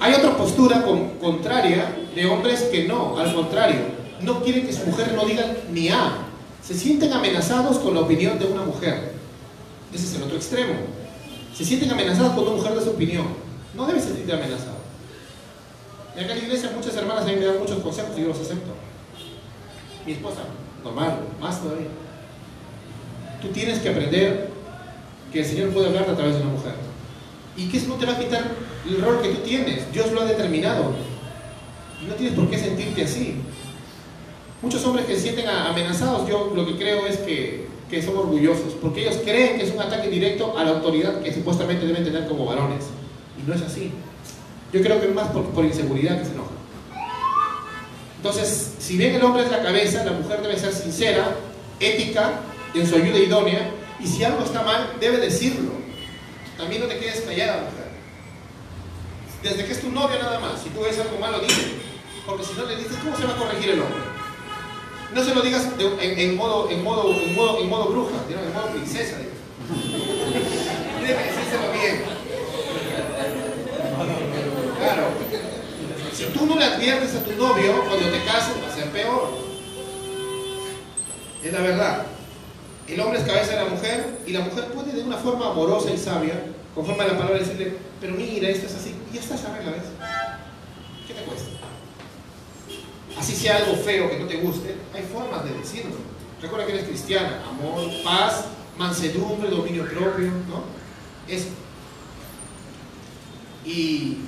Hay otra postura contraria de hombres que no, al contrario, no quieren que su mujer no diga ni A. Se sienten amenazados con la opinión de una mujer. Ese es el otro extremo. Se sienten amenazados con una mujer de su opinión. No debe sentirte amenazado. Y acá en la iglesia muchas hermanas a mí me dan muchos consejos y yo los acepto. Mi esposa, normal, más todavía. Tú tienes que aprender que el Señor puede hablar a través de una mujer. Y que eso no te va a quitar el rol que tú tienes. Dios lo ha determinado. Y no tienes por qué sentirte así. Muchos hombres que se sienten amenazados, yo lo que creo es que, que son orgullosos, porque ellos creen que es un ataque directo a la autoridad que supuestamente deben tener como varones. Y no es así. Yo creo que es más por, por inseguridad que se enoja. Entonces, si bien el hombre es la cabeza, la mujer debe ser sincera, ética, en su ayuda idónea, y si algo está mal, debe decirlo. También no te quedes callada, mujer. Desde que es tu novia nada más, si tú ves algo malo, dile. Porque si no le dices, ¿cómo se va a corregir el hombre? No se lo digas en, modo, en, modo, en, modo, en modo bruja, en modo princesa. Debe decírselo bien. Claro. Si tú no le adviertes a tu novio, cuando te cases va a ser peor. Es la verdad. El hombre es cabeza de la mujer y la mujer puede de una forma amorosa y sabia, conforme a la palabra, decirle, pero mira, esto es así, y ya está, se arregla, ¿ves? ¿Qué te cuesta? Así sea algo feo que no te guste, hay formas de decirlo. Recuerda que eres cristiana, amor, paz, mansedumbre, dominio propio, ¿no? Eso. Y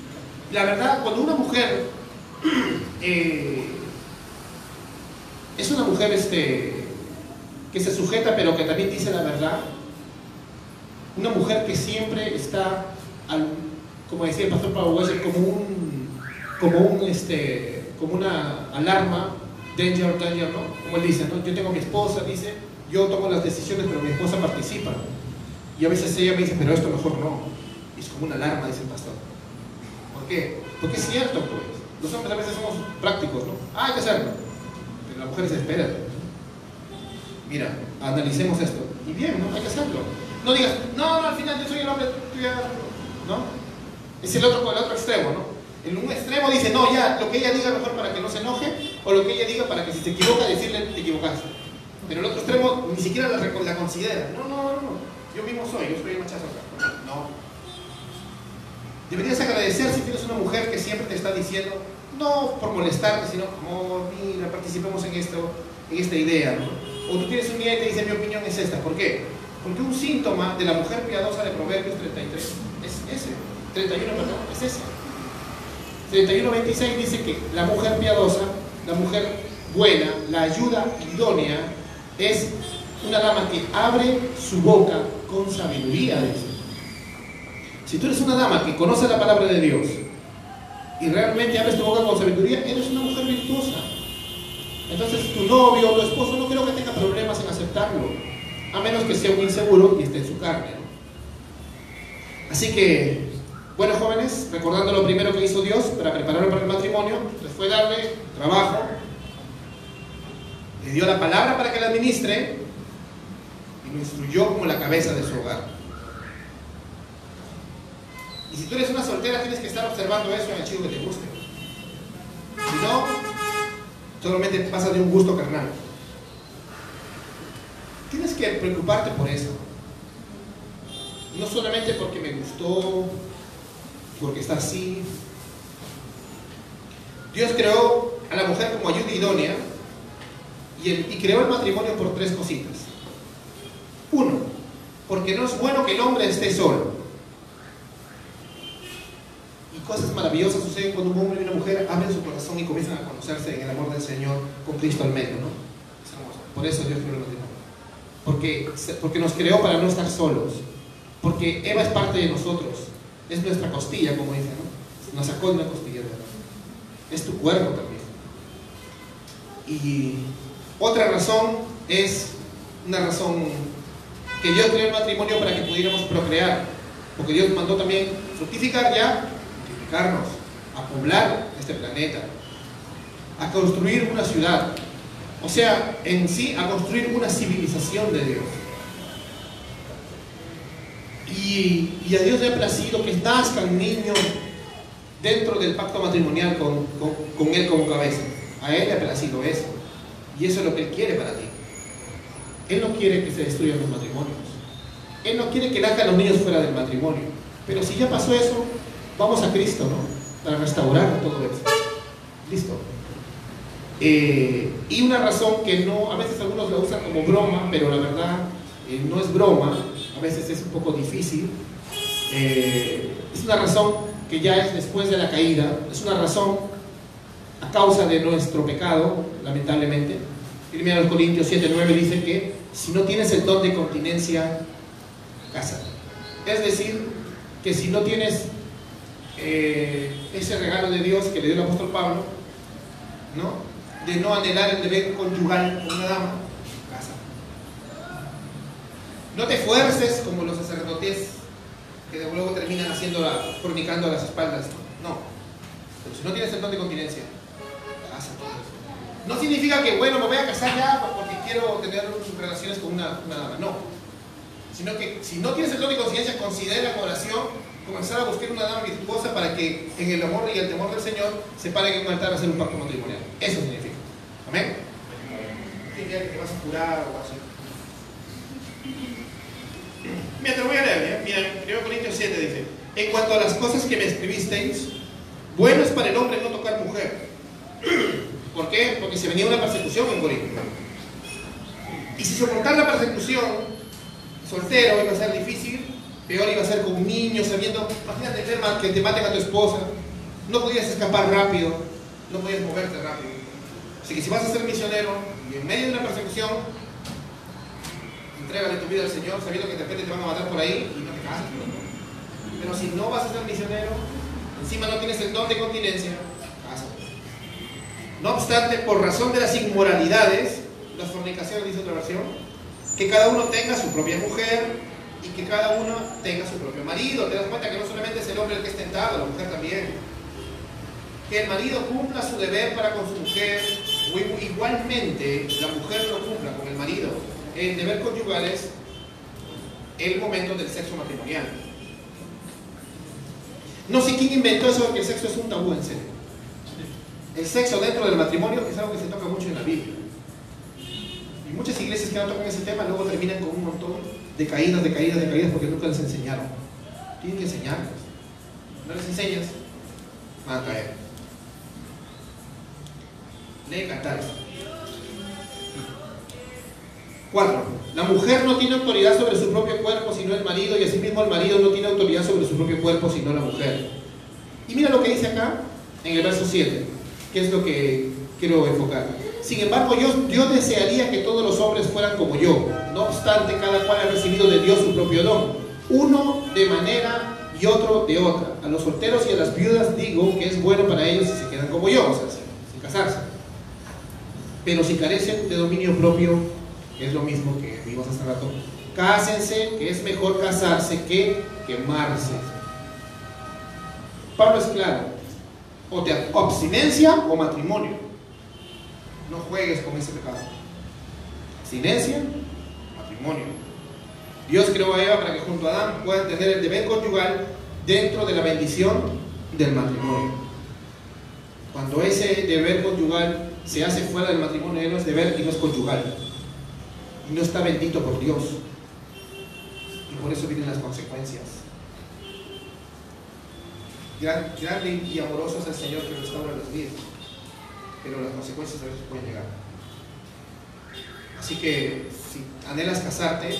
la verdad, cuando una mujer [CLEARS THROAT] eh, es una mujer este, que se sujeta pero que también dice la verdad, una mujer que siempre está, como decía el pastor Pablo Wesley, como un, como un, este, como una alarma, danger, danger, ¿no? Como él dice, ¿no? Yo tengo mi esposa, dice, yo tomo las decisiones, pero mi esposa participa. Y a veces ella me dice, pero esto mejor no. Es como una alarma, dice el pastor. ¿Por qué? Porque es cierto, pues. Los hombres a veces somos prácticos, ¿no? Ah, hay que hacerlo. Pero las mujeres esperan. Mira, analicemos esto. Y bien, ¿no? Hay que hacerlo. No digas, no, no, al final yo soy el hombre, tú ya... ¿No? Es el otro, el otro extremo, ¿no? En un extremo dice, no, ya, lo que ella diga mejor para que no se enoje, o lo que ella diga para que si se equivoca, decirle, te equivocaste. Pero el otro extremo ni siquiera la, considera. No, no, no, no. Yo mismo soy, yo soy el machazo acá. No. Deberías agradecer si tienes una mujer que siempre te está diciendo, no por molestarte, sino, como, mira, participemos en esto, en esta idea, ¿no? O tú tienes un día y te dice, mi opinión es esta. ¿Por qué? Porque un síntoma de la mujer piadosa de Proverbios 33 es ese. 31, perdón, es ese. 31.26 dice que la mujer piadosa, la mujer buena, la ayuda idónea, es una dama que abre su boca con sabiduría, dice. Si tú eres una dama que conoce la palabra de Dios, y realmente abres tu boca con sabiduría, eres una mujer virtuosa. Entonces tu novio o tu esposo no creo que tenga problemas en aceptarlo, a menos que sea un inseguro y esté en su carne. Así que, bueno jóvenes, recordando lo primero que hizo Dios para prepararlo para el matrimonio, les fue darle trabajo, le dio la palabra para que la administre y lo instruyó como la cabeza de su hogar. Y si tú eres una soltera, tienes que estar observando eso en el chico que te guste. Si no, solamente pasa de un gusto carnal. Tienes que preocuparte por eso. No solamente porque me gustó, porque está así. Dios creó a la mujer como ayuda idónea y, y creó el matrimonio por tres cositas. Uno, porque no es bueno que el hombre esté solo cosas maravillosas suceden cuando un hombre y una mujer abren su corazón y comienzan a conocerse en el amor del Señor con Cristo al medio, ¿no? Por eso Dios creó el matrimonio. Porque, porque nos creó para no estar solos. Porque Eva es parte de nosotros. Es nuestra costilla, como dice, ¿no? Nos sacó de una costilla, ¿verdad? Es tu cuerpo también. Y otra razón es una razón que Dios creó el matrimonio para que pudiéramos procrear. Porque Dios mandó también fructificar ya a poblar este planeta, a construir una ciudad, o sea, en sí, a construir una civilización de Dios. Y, a Dios le ha placido que nazcan niños dentro del pacto matrimonial con, con, Él como cabeza. A Él le ha placido eso. Y eso es lo que Él quiere para ti. Él no quiere que se destruyan los matrimonios. Él no quiere que nazcan los niños fuera del matrimonio. Pero si ya pasó eso, Vamos a Cristo, ¿no? Para restaurar todo eso. Listo. Eh, y una razón que no, a veces algunos la usan como broma, pero la verdad eh, no es broma, a veces es un poco difícil. Eh, es una razón que ya es después de la caída, es una razón a causa de nuestro pecado, lamentablemente. 1 Corintios 7, 9 dice que si no tienes el don de continencia, cásate. Es decir, que si no tienes eh, ese regalo de Dios que le dio el apóstol Pablo, ¿no? De no anhelar el deber conyugal con una dama, casa. No te fuerces como los sacerdotes que luego terminan haciendo la, fornicando a las espaldas. No. Pero si no tienes el don de continencia, casa No significa que, bueno, me voy a casar ya porque quiero tener relaciones con una, una dama. No. Sino que si no tienes el don de conciencia, considera la oración comenzar a buscar una dama virtuosa para que en el amor y el temor del Señor se paren en un altar a hacer un pacto matrimonial. Eso significa. Amén. Que vas o así. Mira, te lo voy a leer. Mira, 1 Corintios 7 dice: En cuanto a las cosas que me escribisteis, bueno es para el hombre no tocar mujer. [CLEARS THROAT] ¿Por qué? Porque se venía una persecución en Corinto. Y si soportar la persecución soltero iba a ser difícil, Peor iba a ser con un niño, sabiendo, imagínate que te maten a tu esposa, no podías escapar rápido, no podías moverte rápido. Así que si vas a ser misionero y en medio de una persecución, entrégale tu vida al Señor, sabiendo que de repente te van a matar por ahí y no te casas. Pero si no vas a ser misionero, encima no tienes el don de continencia, cásate. No obstante, por razón de las inmoralidades, las fornicaciones, dice otra versión, que cada uno tenga su propia mujer, y que cada uno tenga su propio marido. Te das cuenta que no solamente es el hombre el que es tentado, la mujer también. Que el marido cumpla su deber para con su mujer, o igualmente la mujer lo cumpla con el marido. El deber conyugal es el momento del sexo matrimonial. No sé quién inventó eso de que el sexo es un tabú en serio. El sexo dentro del matrimonio es algo que se toca mucho en la Biblia. Y muchas iglesias que no tocan ese tema luego terminan con un montón de caídas, de caídas, de caídas, porque nunca les enseñaron. Tienen que enseñarles. No les enseñas, van a caer. Lee cantar. Cuatro. La mujer no tiene autoridad sobre su propio cuerpo sino el marido y asimismo el marido no tiene autoridad sobre su propio cuerpo sino la mujer. Y mira lo que dice acá en el verso 7, que es lo que quiero enfocar. Sin embargo, yo, desearía que todos los hombres fueran como yo. No obstante, cada cual ha recibido de Dios su propio don. Uno de manera y otro de otra. A los solteros y a las viudas digo que es bueno para ellos si se quedan como yo, o sea, sin, sin casarse. Pero si carecen de dominio propio, es lo mismo que vimos hace rato. Cásense, que es mejor casarse que quemarse. Pablo es claro, o te abstinencia o matrimonio. No juegues con ese pecado. Abstinencia, matrimonio. Dios creó a Eva para que junto a Adán puedan tener el deber conyugal dentro de la bendición del matrimonio. Cuando ese deber conyugal se hace fuera del matrimonio, no es deber y no es conyugal. Y no está bendito por Dios. Y por eso vienen las consecuencias. Gran- Grande y amoroso es el Señor que restaura los vidas, pero las consecuencias a veces pueden llegar. Así que si anhelas casarte,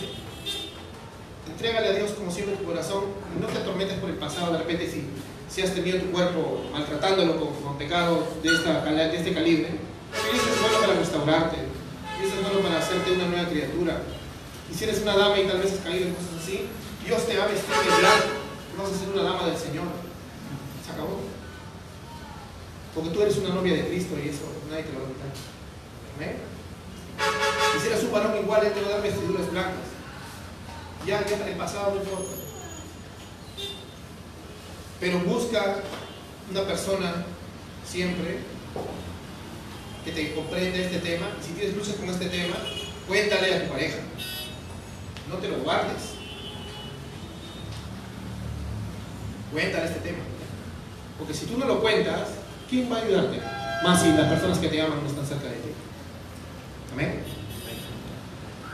entrégale a Dios como siempre tu corazón no te atormentes por el pasado de repente si, si has tenido tu cuerpo maltratándolo con, con pecados de, esta, de este calibre. Dios es bueno para restaurarte, Dios es bueno para hacerte una nueva criatura. Y si eres una dama y tal vez has caído en cosas así, Dios te va a vestir de blanco, vas a ser una dama del Señor. Se acabó. Porque tú eres una novia de Cristo y eso nadie te lo va a quitar. Amén. Si eres un varón igual, Él te va a dar vestiduras blancas. Ya, ya el pasado no importa. Pero busca una persona siempre que te comprenda este tema. Y si tienes luchas con este tema, cuéntale a tu pareja. No te lo guardes. Cuéntale este tema. Porque si tú no lo cuentas, ¿quién va a ayudarte? Más si las personas que te aman no están cerca de ti. Amén.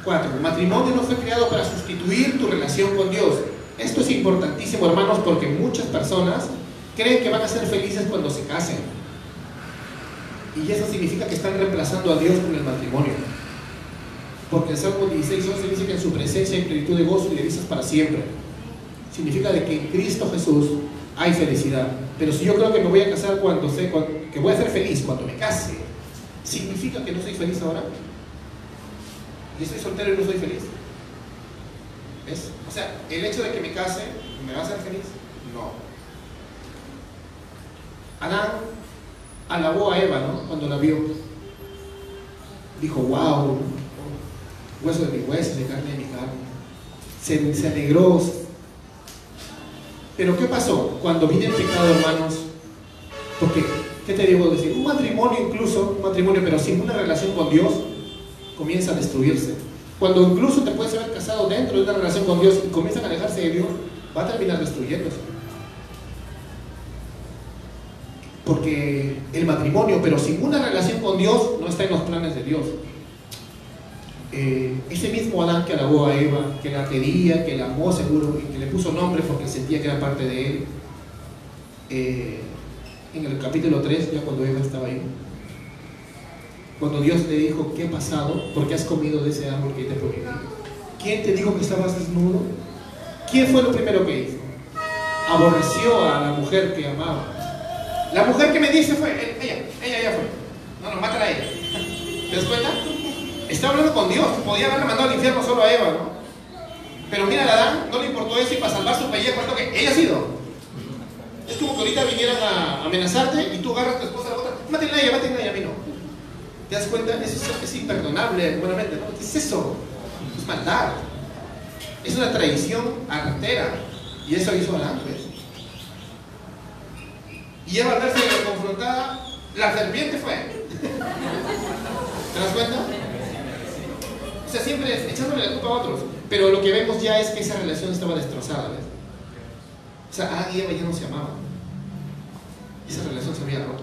4. El matrimonio no fue creado para sustituir tu relación con Dios. Esto es importantísimo, hermanos, porque muchas personas creen que van a ser felices cuando se casen. Y eso significa que están reemplazando a Dios con el matrimonio. Porque el Salmo 16, 11 dice que en su presencia hay plenitud de gozo y de risas para siempre. Significa de que en Cristo Jesús hay felicidad. Pero si yo creo que me voy a casar cuando sé que voy a ser feliz cuando me case, ¿significa que no soy feliz ahora? y estoy soltero y no soy feliz. ¿Ves? O sea, el hecho de que me case me va a hacer feliz. No. Adán alabó a Eva, ¿no? Cuando la vio. Dijo, wow, hueso de mi hueso, de carne de mi carne. Se, se alegró. Pero ¿qué pasó? Cuando vine el pecado, hermanos, porque, ¿qué te digo decir? Un matrimonio incluso, un matrimonio, pero sin una relación con Dios, comienza a destruirse. Cuando incluso te puedes haber casado dentro de una relación con Dios y comienzan a alejarse de Dios, va a terminar destruyéndose. Porque el matrimonio, pero sin una relación con Dios, no está en los planes de Dios. Eh, ese mismo Adán que alabó a Eva, que la quería, que la amó seguro que le puso nombre porque sentía que era parte de él, eh, en el capítulo 3, ya cuando Eva estaba ahí, cuando Dios le dijo, ¿qué ha pasado? ¿Por qué has comido de ese árbol que te prohibí? ¿Quién te dijo que estabas desnudo? ¿Quién fue lo primero que hizo? Aborreció a la mujer que amaba. La mujer que me dice fue, ella, ella ya fue. No, no, mátala a ella. [LAUGHS] ¿Te das cuenta? Está hablando con Dios. Podía haberle mandado al infierno solo a Eva, ¿no? Pero mira, a Adán no le importó eso y para salvar su pellejo, ¿cuánto que ella ha sido? Es como que ahorita vinieran a amenazarte y tú agarras a tu esposa a la otra, mátenla a ella, mátenla a ella, a mí no. ¿Te das cuenta? Eso es, es imperdonable, buenamente, ¿no? ¿Qué es eso? Es maldad. Es una traición artera. Y eso hizo Adán, pues. Y Eva al verse confrontada, la serpiente fue. [LAUGHS] ¿Te das cuenta? Sea, siempre echándole la culpa a otros. Pero lo que vemos ya es que esa relación estaba destrozada. O sea, Adán y Eva ya no se amaban. Esa relación se había roto.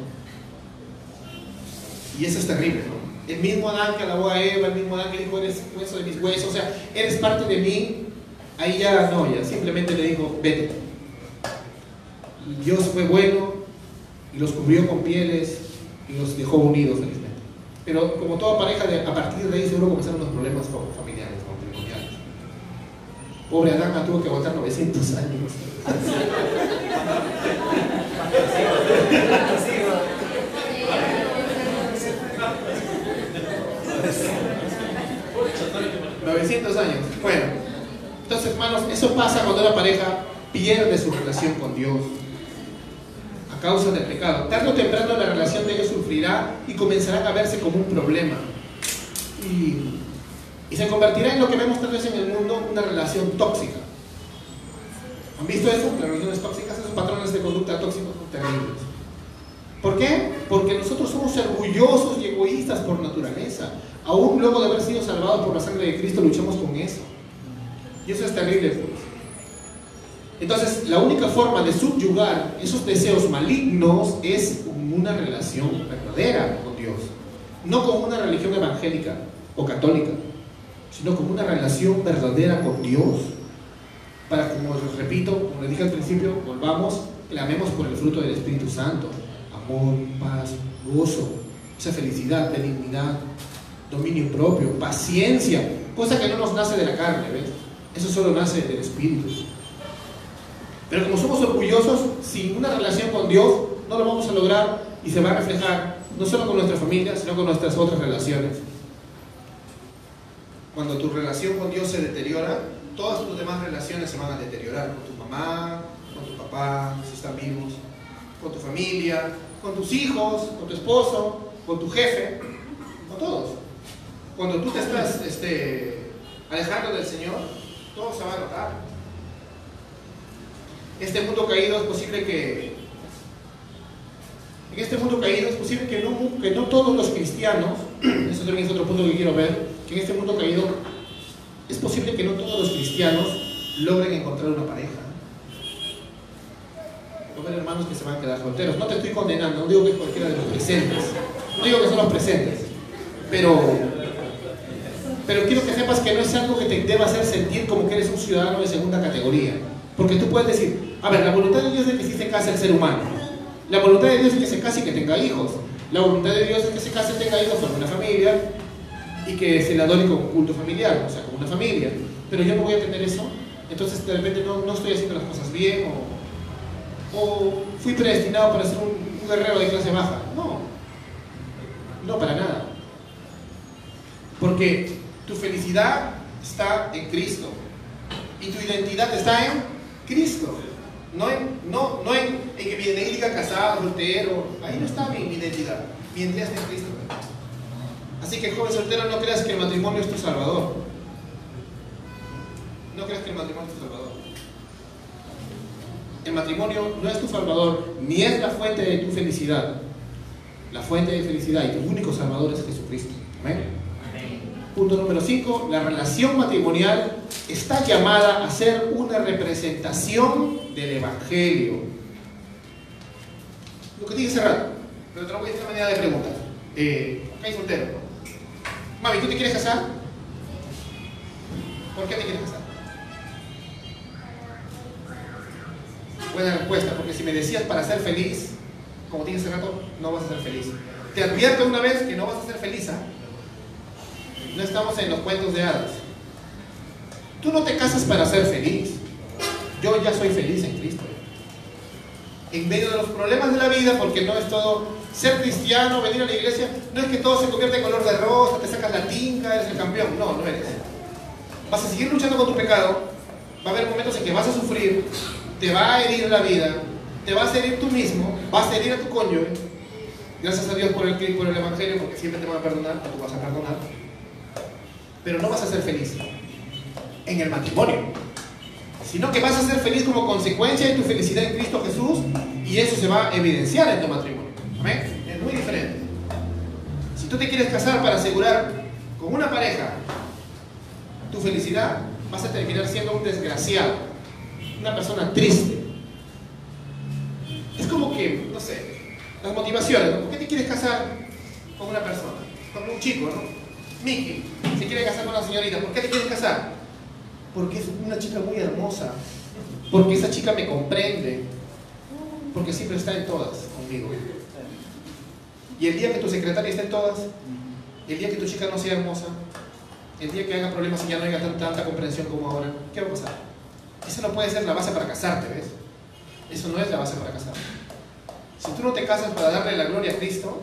Y eso es terrible, ¿no? El mismo Adán que alabó a Eva, el mismo Adán que dijo, eres hueso de mis huesos, o sea, eres parte de mí. Ahí ya no, ya simplemente le dijo, vete. Dios fue bueno y los cubrió con pieles y los dejó unidos felizmente. Pero como toda pareja, a partir de ahí seguro comenzaron los problemas fa- familiares, matrimoniales. Pobre Adán tuvo que aguantar 900 años. ¿900 años? Bueno, entonces hermanos, eso pasa cuando una pareja pierde su relación con Dios causa del pecado. Tarde o temprano la relación de ellos sufrirá y comenzarán a verse como un problema. Y, se convertirá en lo que vemos tal vez en el mundo, una relación tóxica. ¿Han visto eso? Las relaciones tóxicas, esos patrones de conducta tóxicos son terribles. ¿Por qué? Porque nosotros somos orgullosos y egoístas por naturaleza. Aún luego de haber sido salvados por la sangre de Cristo, luchamos con eso. Y eso es terrible. Entonces, la única forma de subyugar esos deseos malignos es con una relación verdadera con Dios. No con una religión evangélica o católica, sino con una relación verdadera con Dios. Para, como les repito, como les dije al principio, volvamos, clamemos por el fruto del Espíritu Santo. Amor, paz, gozo, esa felicidad, benignidad, dominio propio, paciencia, cosa que no nos nace de la carne, ¿ves? Eso solo nace del Espíritu. Pero como somos orgullosos, sin una relación con Dios, no lo vamos a lograr y se va a reflejar no solo con nuestra familia, sino con nuestras otras relaciones. Cuando tu relación con Dios se deteriora, todas tus demás relaciones se van a deteriorar. Con tu mamá, con tu papá, si están vivos, con tu familia, con tus hijos, con tu esposo, con tu jefe, con todos. Cuando tú te estás este, alejando del Señor, todo se va a notar. Este mundo caído es posible que... En este mundo caído es posible que no, que no todos los cristianos, [CLEARS THROAT] eso también es otro punto que quiero ver, que en este mundo caído es posible que no todos los cristianos logren encontrar una pareja. No ver hermanos que se van a quedar solteros. No te estoy condenando, no digo que es cualquiera de los presentes. No digo que son los presentes. Pero, pero quiero que sepas que no es algo que te deba hacer sentir como que eres un ciudadano de segunda categoría. Porque tú puedes decir, a ver, la voluntad de Dios es que sí se case el ser humano. La voluntad de Dios es que se case y que tenga hijos. La voluntad de Dios es que se case, y tenga hijos, forme una familia y que se le adore con culto familiar, o sea, como una familia. Pero yo no voy a tener eso, entonces de repente no, no estoy haciendo las cosas bien o, o fui predestinado para ser un, un guerrero de clase baja. No, no para nada. Porque tu felicidad está en Cristo y tu identidad está en Cristo. No en, no, no en, en que mi identidad casado, soltero. Ahí no está mi, mi identidad. Mi identidad está en Cristo. Así que joven soltero, no creas que el matrimonio es tu salvador. No creas que el matrimonio es tu salvador. El matrimonio no es tu salvador, ni es la fuente de tu felicidad. La fuente de felicidad y tu único salvador es Jesucristo. Amén. Punto número 5. La relación matrimonial está llamada a ser una representación del Evangelio. Lo que dije hace rato, pero te lo voy a de manera de pregunta. Eh, hay soltero. Mami, ¿tú te quieres casar? ¿Por qué te quieres casar? Buena respuesta, porque si me decías para ser feliz, como dije hace rato, no vas a ser feliz. Te advierto una vez que no vas a ser feliz. ¿ah? No estamos en los cuentos de hadas. Tú no te casas para ser feliz. Yo ya soy feliz en Cristo. En medio de los problemas de la vida, porque no es todo ser cristiano, venir a la iglesia, no es que todo se convierta en color de rosa, te sacas la tinca, eres el campeón. No, no eres. Vas a seguir luchando con tu pecado. Va a haber momentos en que vas a sufrir, te va a herir la vida, te vas a herir tú mismo, vas a herir a tu cónyuge. Gracias a Dios por el, por el Evangelio, porque siempre te van a perdonar, tú vas a perdonar. Pero no vas a ser feliz en el matrimonio, sino que vas a ser feliz como consecuencia de tu felicidad en Cristo Jesús y eso se va a evidenciar en tu matrimonio. ¿Amén? Es muy diferente. Si tú te quieres casar para asegurar con una pareja tu felicidad, vas a terminar siendo un desgraciado, una persona triste. Es como que, no sé, las motivaciones. ¿por qué te quieres casar con una persona? Con un chico, ¿no? Mickey se quiere casar con una señorita, ¿por qué te quieres casar? Porque es una chica muy hermosa, porque esa chica me comprende, porque siempre está en todas conmigo. Y el día que tu secretaria esté en todas, el día que tu chica no sea hermosa, el día que haga problemas y ya no haya tanta, tanta comprensión como ahora, ¿qué va a pasar? Esa no puede ser la base para casarte, ¿ves? Eso no es la base para casarte. Si tú no te casas para darle la gloria a Cristo,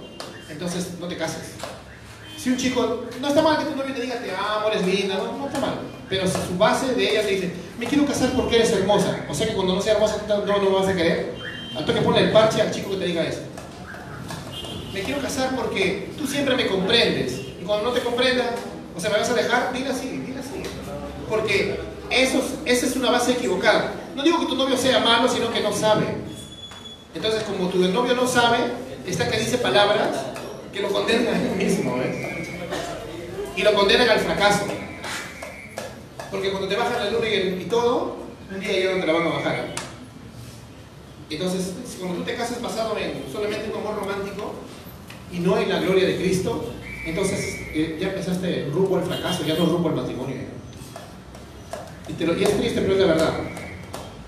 entonces no te cases. Si un chico, no está mal que tu novio te diga te amo, eres linda, no, no está mal. Pero si su base de ella te dice, me quiero casar porque eres hermosa, o sea que cuando no sea hermosa no, no vas a querer, al toque pone el parche al chico que te diga eso. Me quiero casar porque tú siempre me comprendes, y cuando no te comprenda, o sea, me vas a dejar, dile así, dile así. Porque eso, esa es una base equivocada. No digo que tu novio sea malo, sino que no sabe. Entonces, como tu novio no sabe, está que dice palabras que lo condenan a él mismo, ¿eh? Y lo condenan al fracaso. Porque cuando te bajan la luna y, todo, un día ya no te la van a bajar. Entonces, cuando tú te casas basado en solamente un amor romántico y no en la gloria de Cristo, entonces eh, ya empezaste rumbo al fracaso, ya no rumbo al matrimonio. Y, te lo, y es triste, pero es la verdad.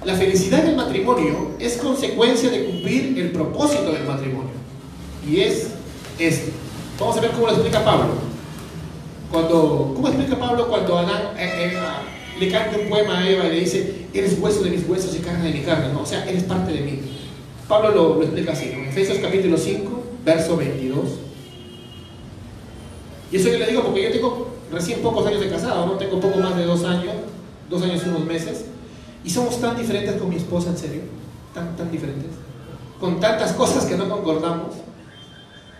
La felicidad del matrimonio es consecuencia de cumplir el propósito del matrimonio. Y es esto. Vamos a ver cómo lo explica Pablo. Cuando, ¿Cómo explica Pablo cuando Adán eh, eh, le canta un poema a Eva y le dice, eres hueso de mis huesos y carne de mi carne? No, o sea, eres parte de mí. Pablo lo, explica así, en Efesios capítulo 5, verso 22. Y eso yo le digo porque yo tengo recién pocos años de casado, ¿no? Tengo poco más de dos años, dos años y unos meses. Y somos tan diferentes con mi esposa, en serio, tan, tan diferentes, con tantas cosas que no concordamos.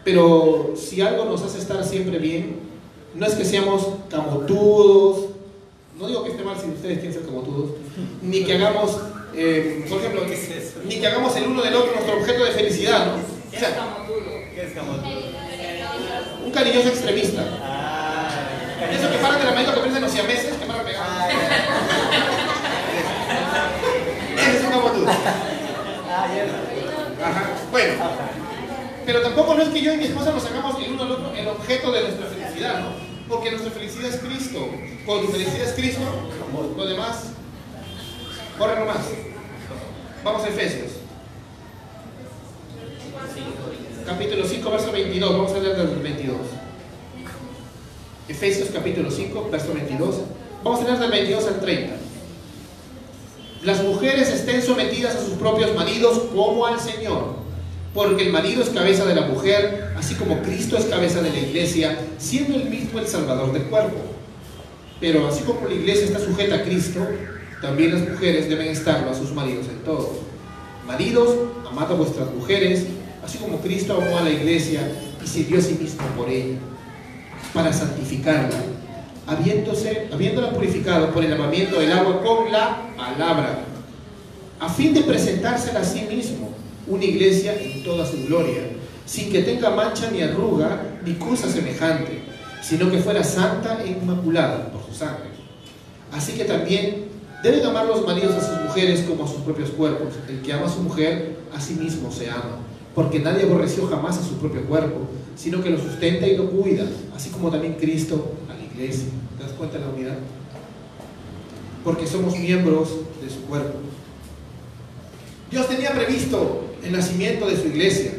Pero si algo nos hace estar siempre bien, no es que seamos camotudos, no digo que esté mal si ustedes quieren ser camotudos, ni que hagamos, eh, por ejemplo, ni que hagamos el uno del otro nuestro objeto de felicidad, ¿no? ¿Qué es camotudo? ¿Qué es camotudo? Un cariñoso extremista. Ah, Eso que paran de la mano que piensan los siameses, que van a pegar. Ah, Ese es un camotudo. Ah, Ajá. Bueno. Pero tampoco no es que yo y mi esposa nos hagamos el uno al otro el objeto de nuestra felicidad, ¿no? Porque nuestra felicidad es Cristo. Cuando tu felicidad es Cristo, lo demás, corre nomás. Vamos a Efesios. Capítulo 5, verso 22. Vamos a leer del 22. Efesios capítulo 5, verso 22. Vamos a leer del 22 al 30. Las mujeres estén sometidas a sus propios maridos como al Señor porque el marido es cabeza de la mujer, así como Cristo es cabeza de la iglesia, siendo el mismo el salvador del cuerpo. Pero así como la iglesia está sujeta a Cristo, también las mujeres deben estarlo a sus maridos en todo. Maridos, amad a vuestras mujeres, así como Cristo amó a la iglesia y dio a sí mismo por ella, para santificarla, habiéndose, habiéndola purificado por el lavamiento del agua con la palabra, a fin de presentársela a sí mismo una iglesia en toda su gloria, sin que tenga mancha ni arruga ni cosa semejante, sino que fuera santa e inmaculada por su sangre. Así que también deben amar los maridos a sus mujeres como a sus propios cuerpos. El que ama a su mujer, a sí mismo se ama, porque nadie aborreció jamás a su propio cuerpo, sino que lo sustenta y lo cuida, así como también Cristo a la iglesia. ¿Te das cuenta de la unidad? Porque somos miembros de su cuerpo. Dios tenía previsto el nacimiento de su iglesia.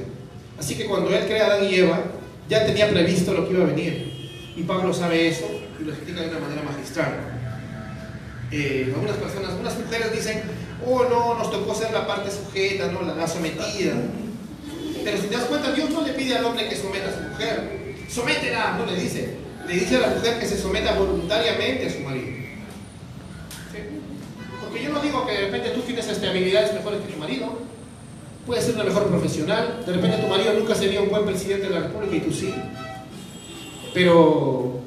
Así que cuando Él crea a Adán y Eva, ya tenía previsto lo que iba a venir. Y Pablo sabe eso y lo explica de una manera magistral. Eh, algunas personas, algunas mujeres dicen, oh no, nos tocó ser la parte sujeta, no, la, sometida. Pero si te das cuenta, Dios no le pide al hombre que someta a su mujer. Sométela, no le dice. Le dice a la mujer que se someta voluntariamente a su marido. Porque yo no digo que de repente tú tienes este, habilidades mejores que tu marido. Puedes ser una mejor profesional. De repente tu marido nunca sería un buen presidente de la República y tú sí. Pero,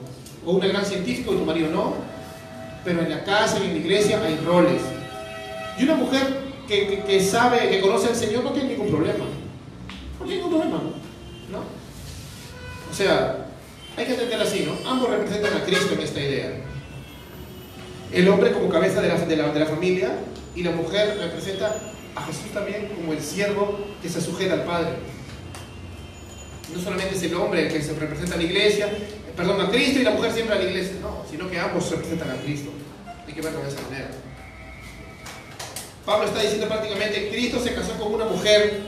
o una gran científico y tu marido no. Pero en la casa en la iglesia hay roles. Y una mujer que, sabe, que conoce al Señor no tiene ningún problema. No tiene ningún problema. ¿No? O sea, hay que entender así, ¿no? Ambos representan a Cristo en esta idea. El hombre como cabeza de la, de la, de la familia y la mujer representa a Jesús también como el siervo que se sujeta al Padre. No solamente es el hombre el que se representa a la iglesia, perdón, a Cristo y la mujer siempre a la iglesia, no, sino que ambos representan a Cristo. Hay que verlo de esa manera. Pablo está diciendo prácticamente, Cristo se casó con una mujer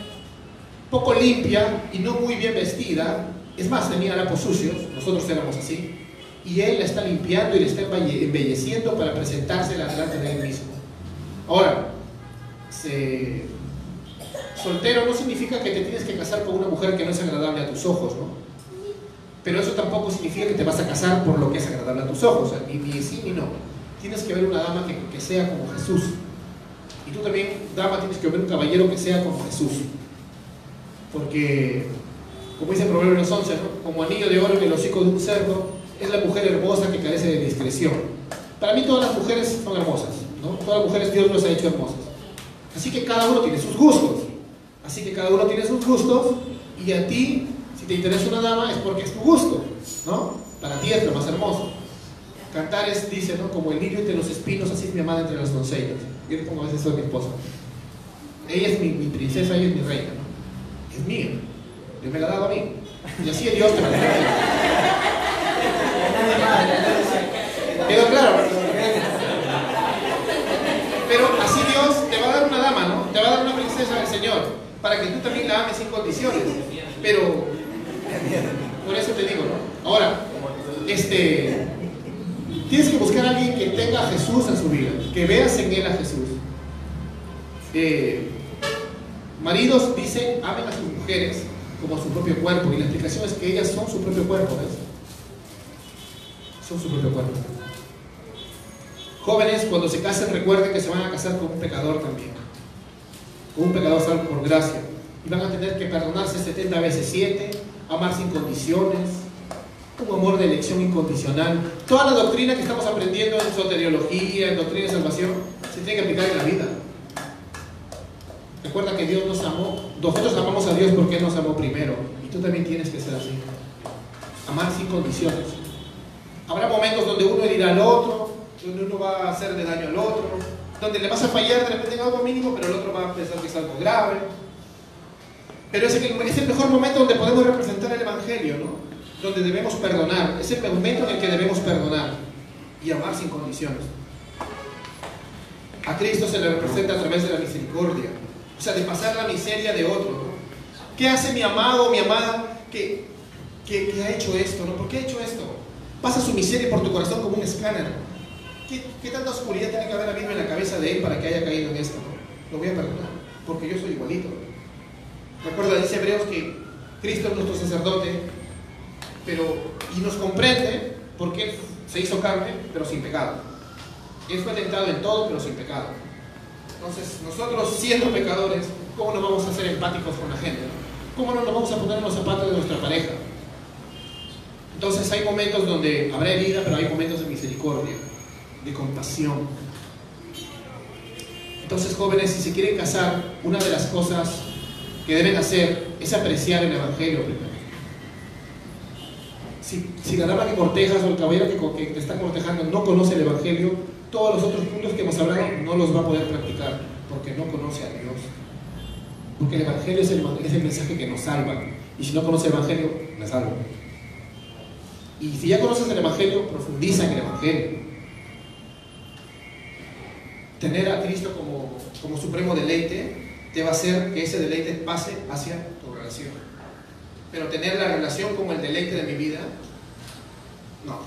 poco limpia y no muy bien vestida, es más, tenía harapos sucios, nosotros éramos así, y él la está limpiando y le está embelleciendo para presentársela delante de él mismo. Ahora, soltero no significa que te tienes que casar con una mujer que no es agradable a tus ojos, ¿no? Pero eso tampoco significa que te vas a casar por lo que es agradable a tus ojos, ni, ni sí ni no. tienes que ver una dama que, sea como Jesús. Y tú también, dama, tienes que ver un caballero que sea como Jesús. Porque, como dice Proverbios 11, ¿no? como anillo de oro en el hocico de un cerdo, es la mujer hermosa que carece de discreción. Para mí todas las mujeres son hermosas, ¿no? Todas las mujeres Dios nos ha hecho hermosas. Así que cada uno tiene sus gustos. Así que cada uno tiene sus gustos y a ti, si te interesa una dama, es porque es tu gusto, ¿no? Para ti es lo más hermoso. Cantares dice, ¿no? Como el niño entre los espinos, así es mi amada entre las doncellas. Yo le pongo a veces eso mi esposa. Ella es mi, mi princesa, ella es mi reina, ¿no? Es mía. Dios me la ha dado a mí. Y así es Dios te la da. ¿Quedó claro? Pero así Dios te va a dar una dama, ¿no? Te va a dar una princesa del Señor, para que tú también la ames sin condiciones. Pero, por eso te digo, ¿no? Ahora, este, tienes que buscar a alguien que tenga a Jesús en su vida, que veas en él a Jesús. Eh, maridos dice, amen a sus mujeres como a su propio cuerpo, y la explicación es que ellas son su propio cuerpo, ¿ves? Son su propio cuerpo. Jóvenes, cuando se casen, recuerden que se van a casar con un pecador también. Un pecador salvo por gracia. Y van a tener que perdonarse 70 veces 7, amar sin condiciones, un amor de elección incondicional. Toda la doctrina que estamos aprendiendo en soteriología, en doctrina de salvación, se tiene que aplicar en la vida. Recuerda que Dios nos amó, nosotros amamos a Dios porque Él nos amó primero. Y tú también tienes que ser así. Amar sin condiciones. Habrá momentos donde uno herirá al otro, donde uno va a hacerle daño al otro, donde le vas a fallar de repente en algo mínimo, pero el otro va a pensar que es algo grave. Pero es el, es el mejor momento donde podemos representar el Evangelio, ¿no? Donde debemos perdonar. Es el momento en el que debemos perdonar y amar sin condiciones. A Cristo se le representa a través de la misericordia, o sea, de pasar la miseria de otro. ¿no? ¿Qué hace mi amado o mi amada que, que, ha hecho esto? ¿no? ¿Por qué ha hecho esto? Pasa su miseria por tu corazón como un escáner. ¿Qué, ¿Qué, tanta oscuridad tiene que haber habido en la cabeza de él para que haya caído en esto? Lo voy a perdonar, porque yo soy igualito. Recuerda, dice Hebreos que Cristo es nuestro sacerdote, pero, y nos comprende porque se hizo carne, pero sin pecado. Él fue tentado en todo, pero sin pecado. Entonces, nosotros siendo pecadores, ¿cómo nos vamos a hacer empáticos con la gente? ¿Cómo no nos vamos a poner en los zapatos de nuestra pareja? Entonces hay momentos donde habrá herida, pero hay momentos de misericordia, de compasión. Entonces, jóvenes, si se quieren casar, una de las cosas que deben hacer es apreciar el Evangelio primero. Si, si la dama que cortejas o el caballero que, te está cortejando no conoce el Evangelio, todos los otros puntos que hemos hablado no los va a poder practicar porque no conoce a Dios. Porque el Evangelio es el, es el mensaje que nos salva. Y si no conoce el Evangelio, la salva. Y si ya conoces el Evangelio, profundiza en el Evangelio. Tener a Cristo como, como supremo deleite te va a hacer que ese deleite pase hacia tu relación. Pero tener la relación como el deleite de mi vida, no.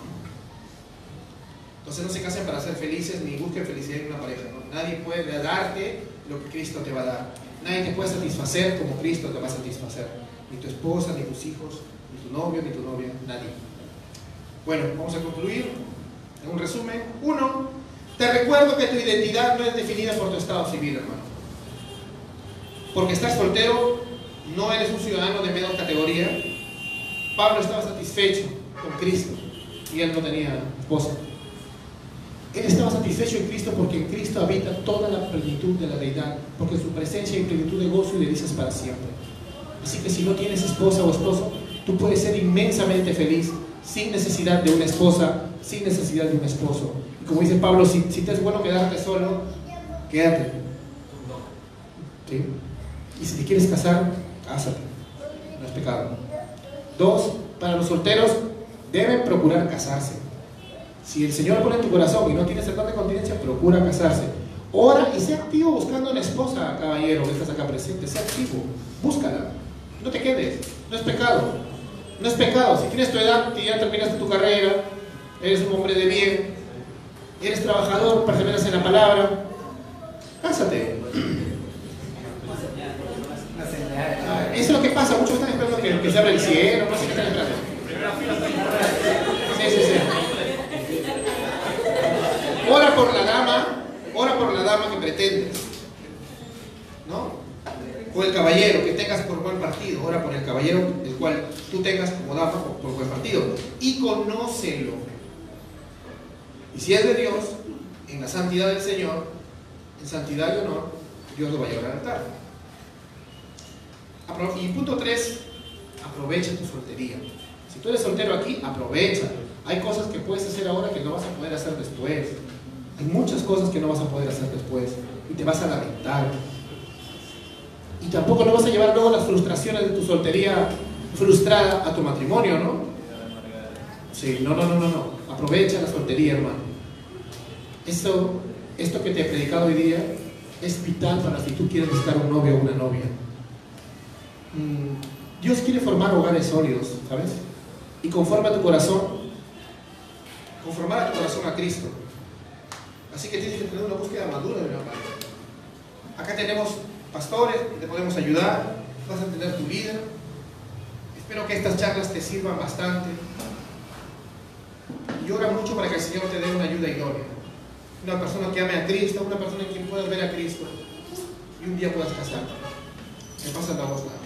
Entonces no se casen para ser felices ni busquen felicidad en una pareja. Nadie puede darte lo que Cristo te va a dar. Nadie te puede satisfacer como Cristo te va a satisfacer. Ni tu esposa, ni tus hijos, ni tu novio, ni tu novia, nadie. Bueno, vamos a concluir. En un resumen, uno, te recuerdo que tu identidad no es definida por tu estado civil, hermano. Porque estás soltero, no eres un ciudadano de menor categoría. Pablo estaba satisfecho con Cristo y él no tenía esposa. Él estaba satisfecho en Cristo porque en Cristo habita toda la plenitud de la deidad, porque su presencia hay plenitud de gozo y de dices para siempre. Así que si no tienes esposa o esposo, tú puedes ser inmensamente feliz sin necesidad de una esposa, sin necesidad de un esposo. Como dice Pablo, si, te es bueno quedarte solo, quédate. Y si te quieres casar, cásate. No es pecado. Dos, para los solteros, deben procurar casarse. Si el Señor pone en tu corazón y no tienes el don de continencia, procura casarse. Ora y sea activo buscando una esposa, caballero, que estás acá presente. Sea activo. Búscala. No te quedes. No es pecado. No es pecado. Si tienes tu edad y ya terminaste tu carrera, eres un hombre de bien, eres trabajador, perseveras en la palabra, cásate. Eso es lo que pasa. Muchos están esperando que, que se abra el cielo. No sé qué están esperando. Ora por la dama, ora por la dama que pretendes. ¿No? O el caballero que tengas por buen partido, ora por el caballero el cual tú tengas como dama por buen partido. Y conócelo. Y si es de Dios, en la santidad del Señor, en santidad y honor, Dios lo va a llevar al altar. Y punto 3, aprovecha tu soltería. Si tú eres soltero aquí, aprovecha. Hay cosas que puedes hacer ahora que no vas a poder hacer después. Hay muchas cosas que no vas a poder hacer después. Y te vas a lamentar. Y tampoco no vas a llevar luego las frustraciones de tu soltería frustrada a tu matrimonio, ¿no? Sí, no, no, no, no, no. Aprovecha la soltería, hermano. Esto, esto que te he predicado hoy día es vital para si tú quieres buscar un novio o una novia. Mm, Dios quiere formar hogares sólidos, ¿sabes? Y conforma tu corazón, conformar a tu corazón a Cristo. Así que tienes que tener una búsqueda madura la palabra. Acá tenemos pastores, te podemos ayudar, vas a tener tu líder. Espero que estas charlas te sirvan bastante. Y ora mucho para que el Señor te dé una ayuda idónea. Una persona que ame a Cristo, una persona en quien puedas ver a Cristo. Y un día puedas casarte. Me pasa la voz nada.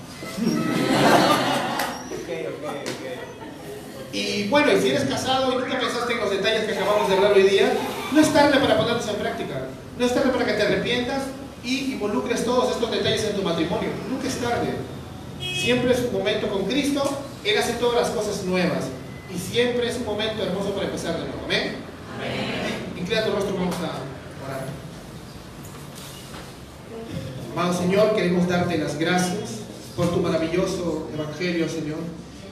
Ok, ok, ok. Y bueno, y si eres casado y nunca pensaste en los detalles que acabamos de hablar hoy día, no es tarde para ponerlos en práctica. No es tarde para que te arrepientas y involucres todos estos detalles en tu matrimonio. Nunca es tarde. Siempre es un momento con Cristo. Él hace todas las cosas nuevas. Y siempre es un momento hermoso para empezar de nuevo. Amén. Inclina tu rostro, vamos a orar. Amado Señor, queremos darte las gracias por tu maravilloso evangelio, Señor.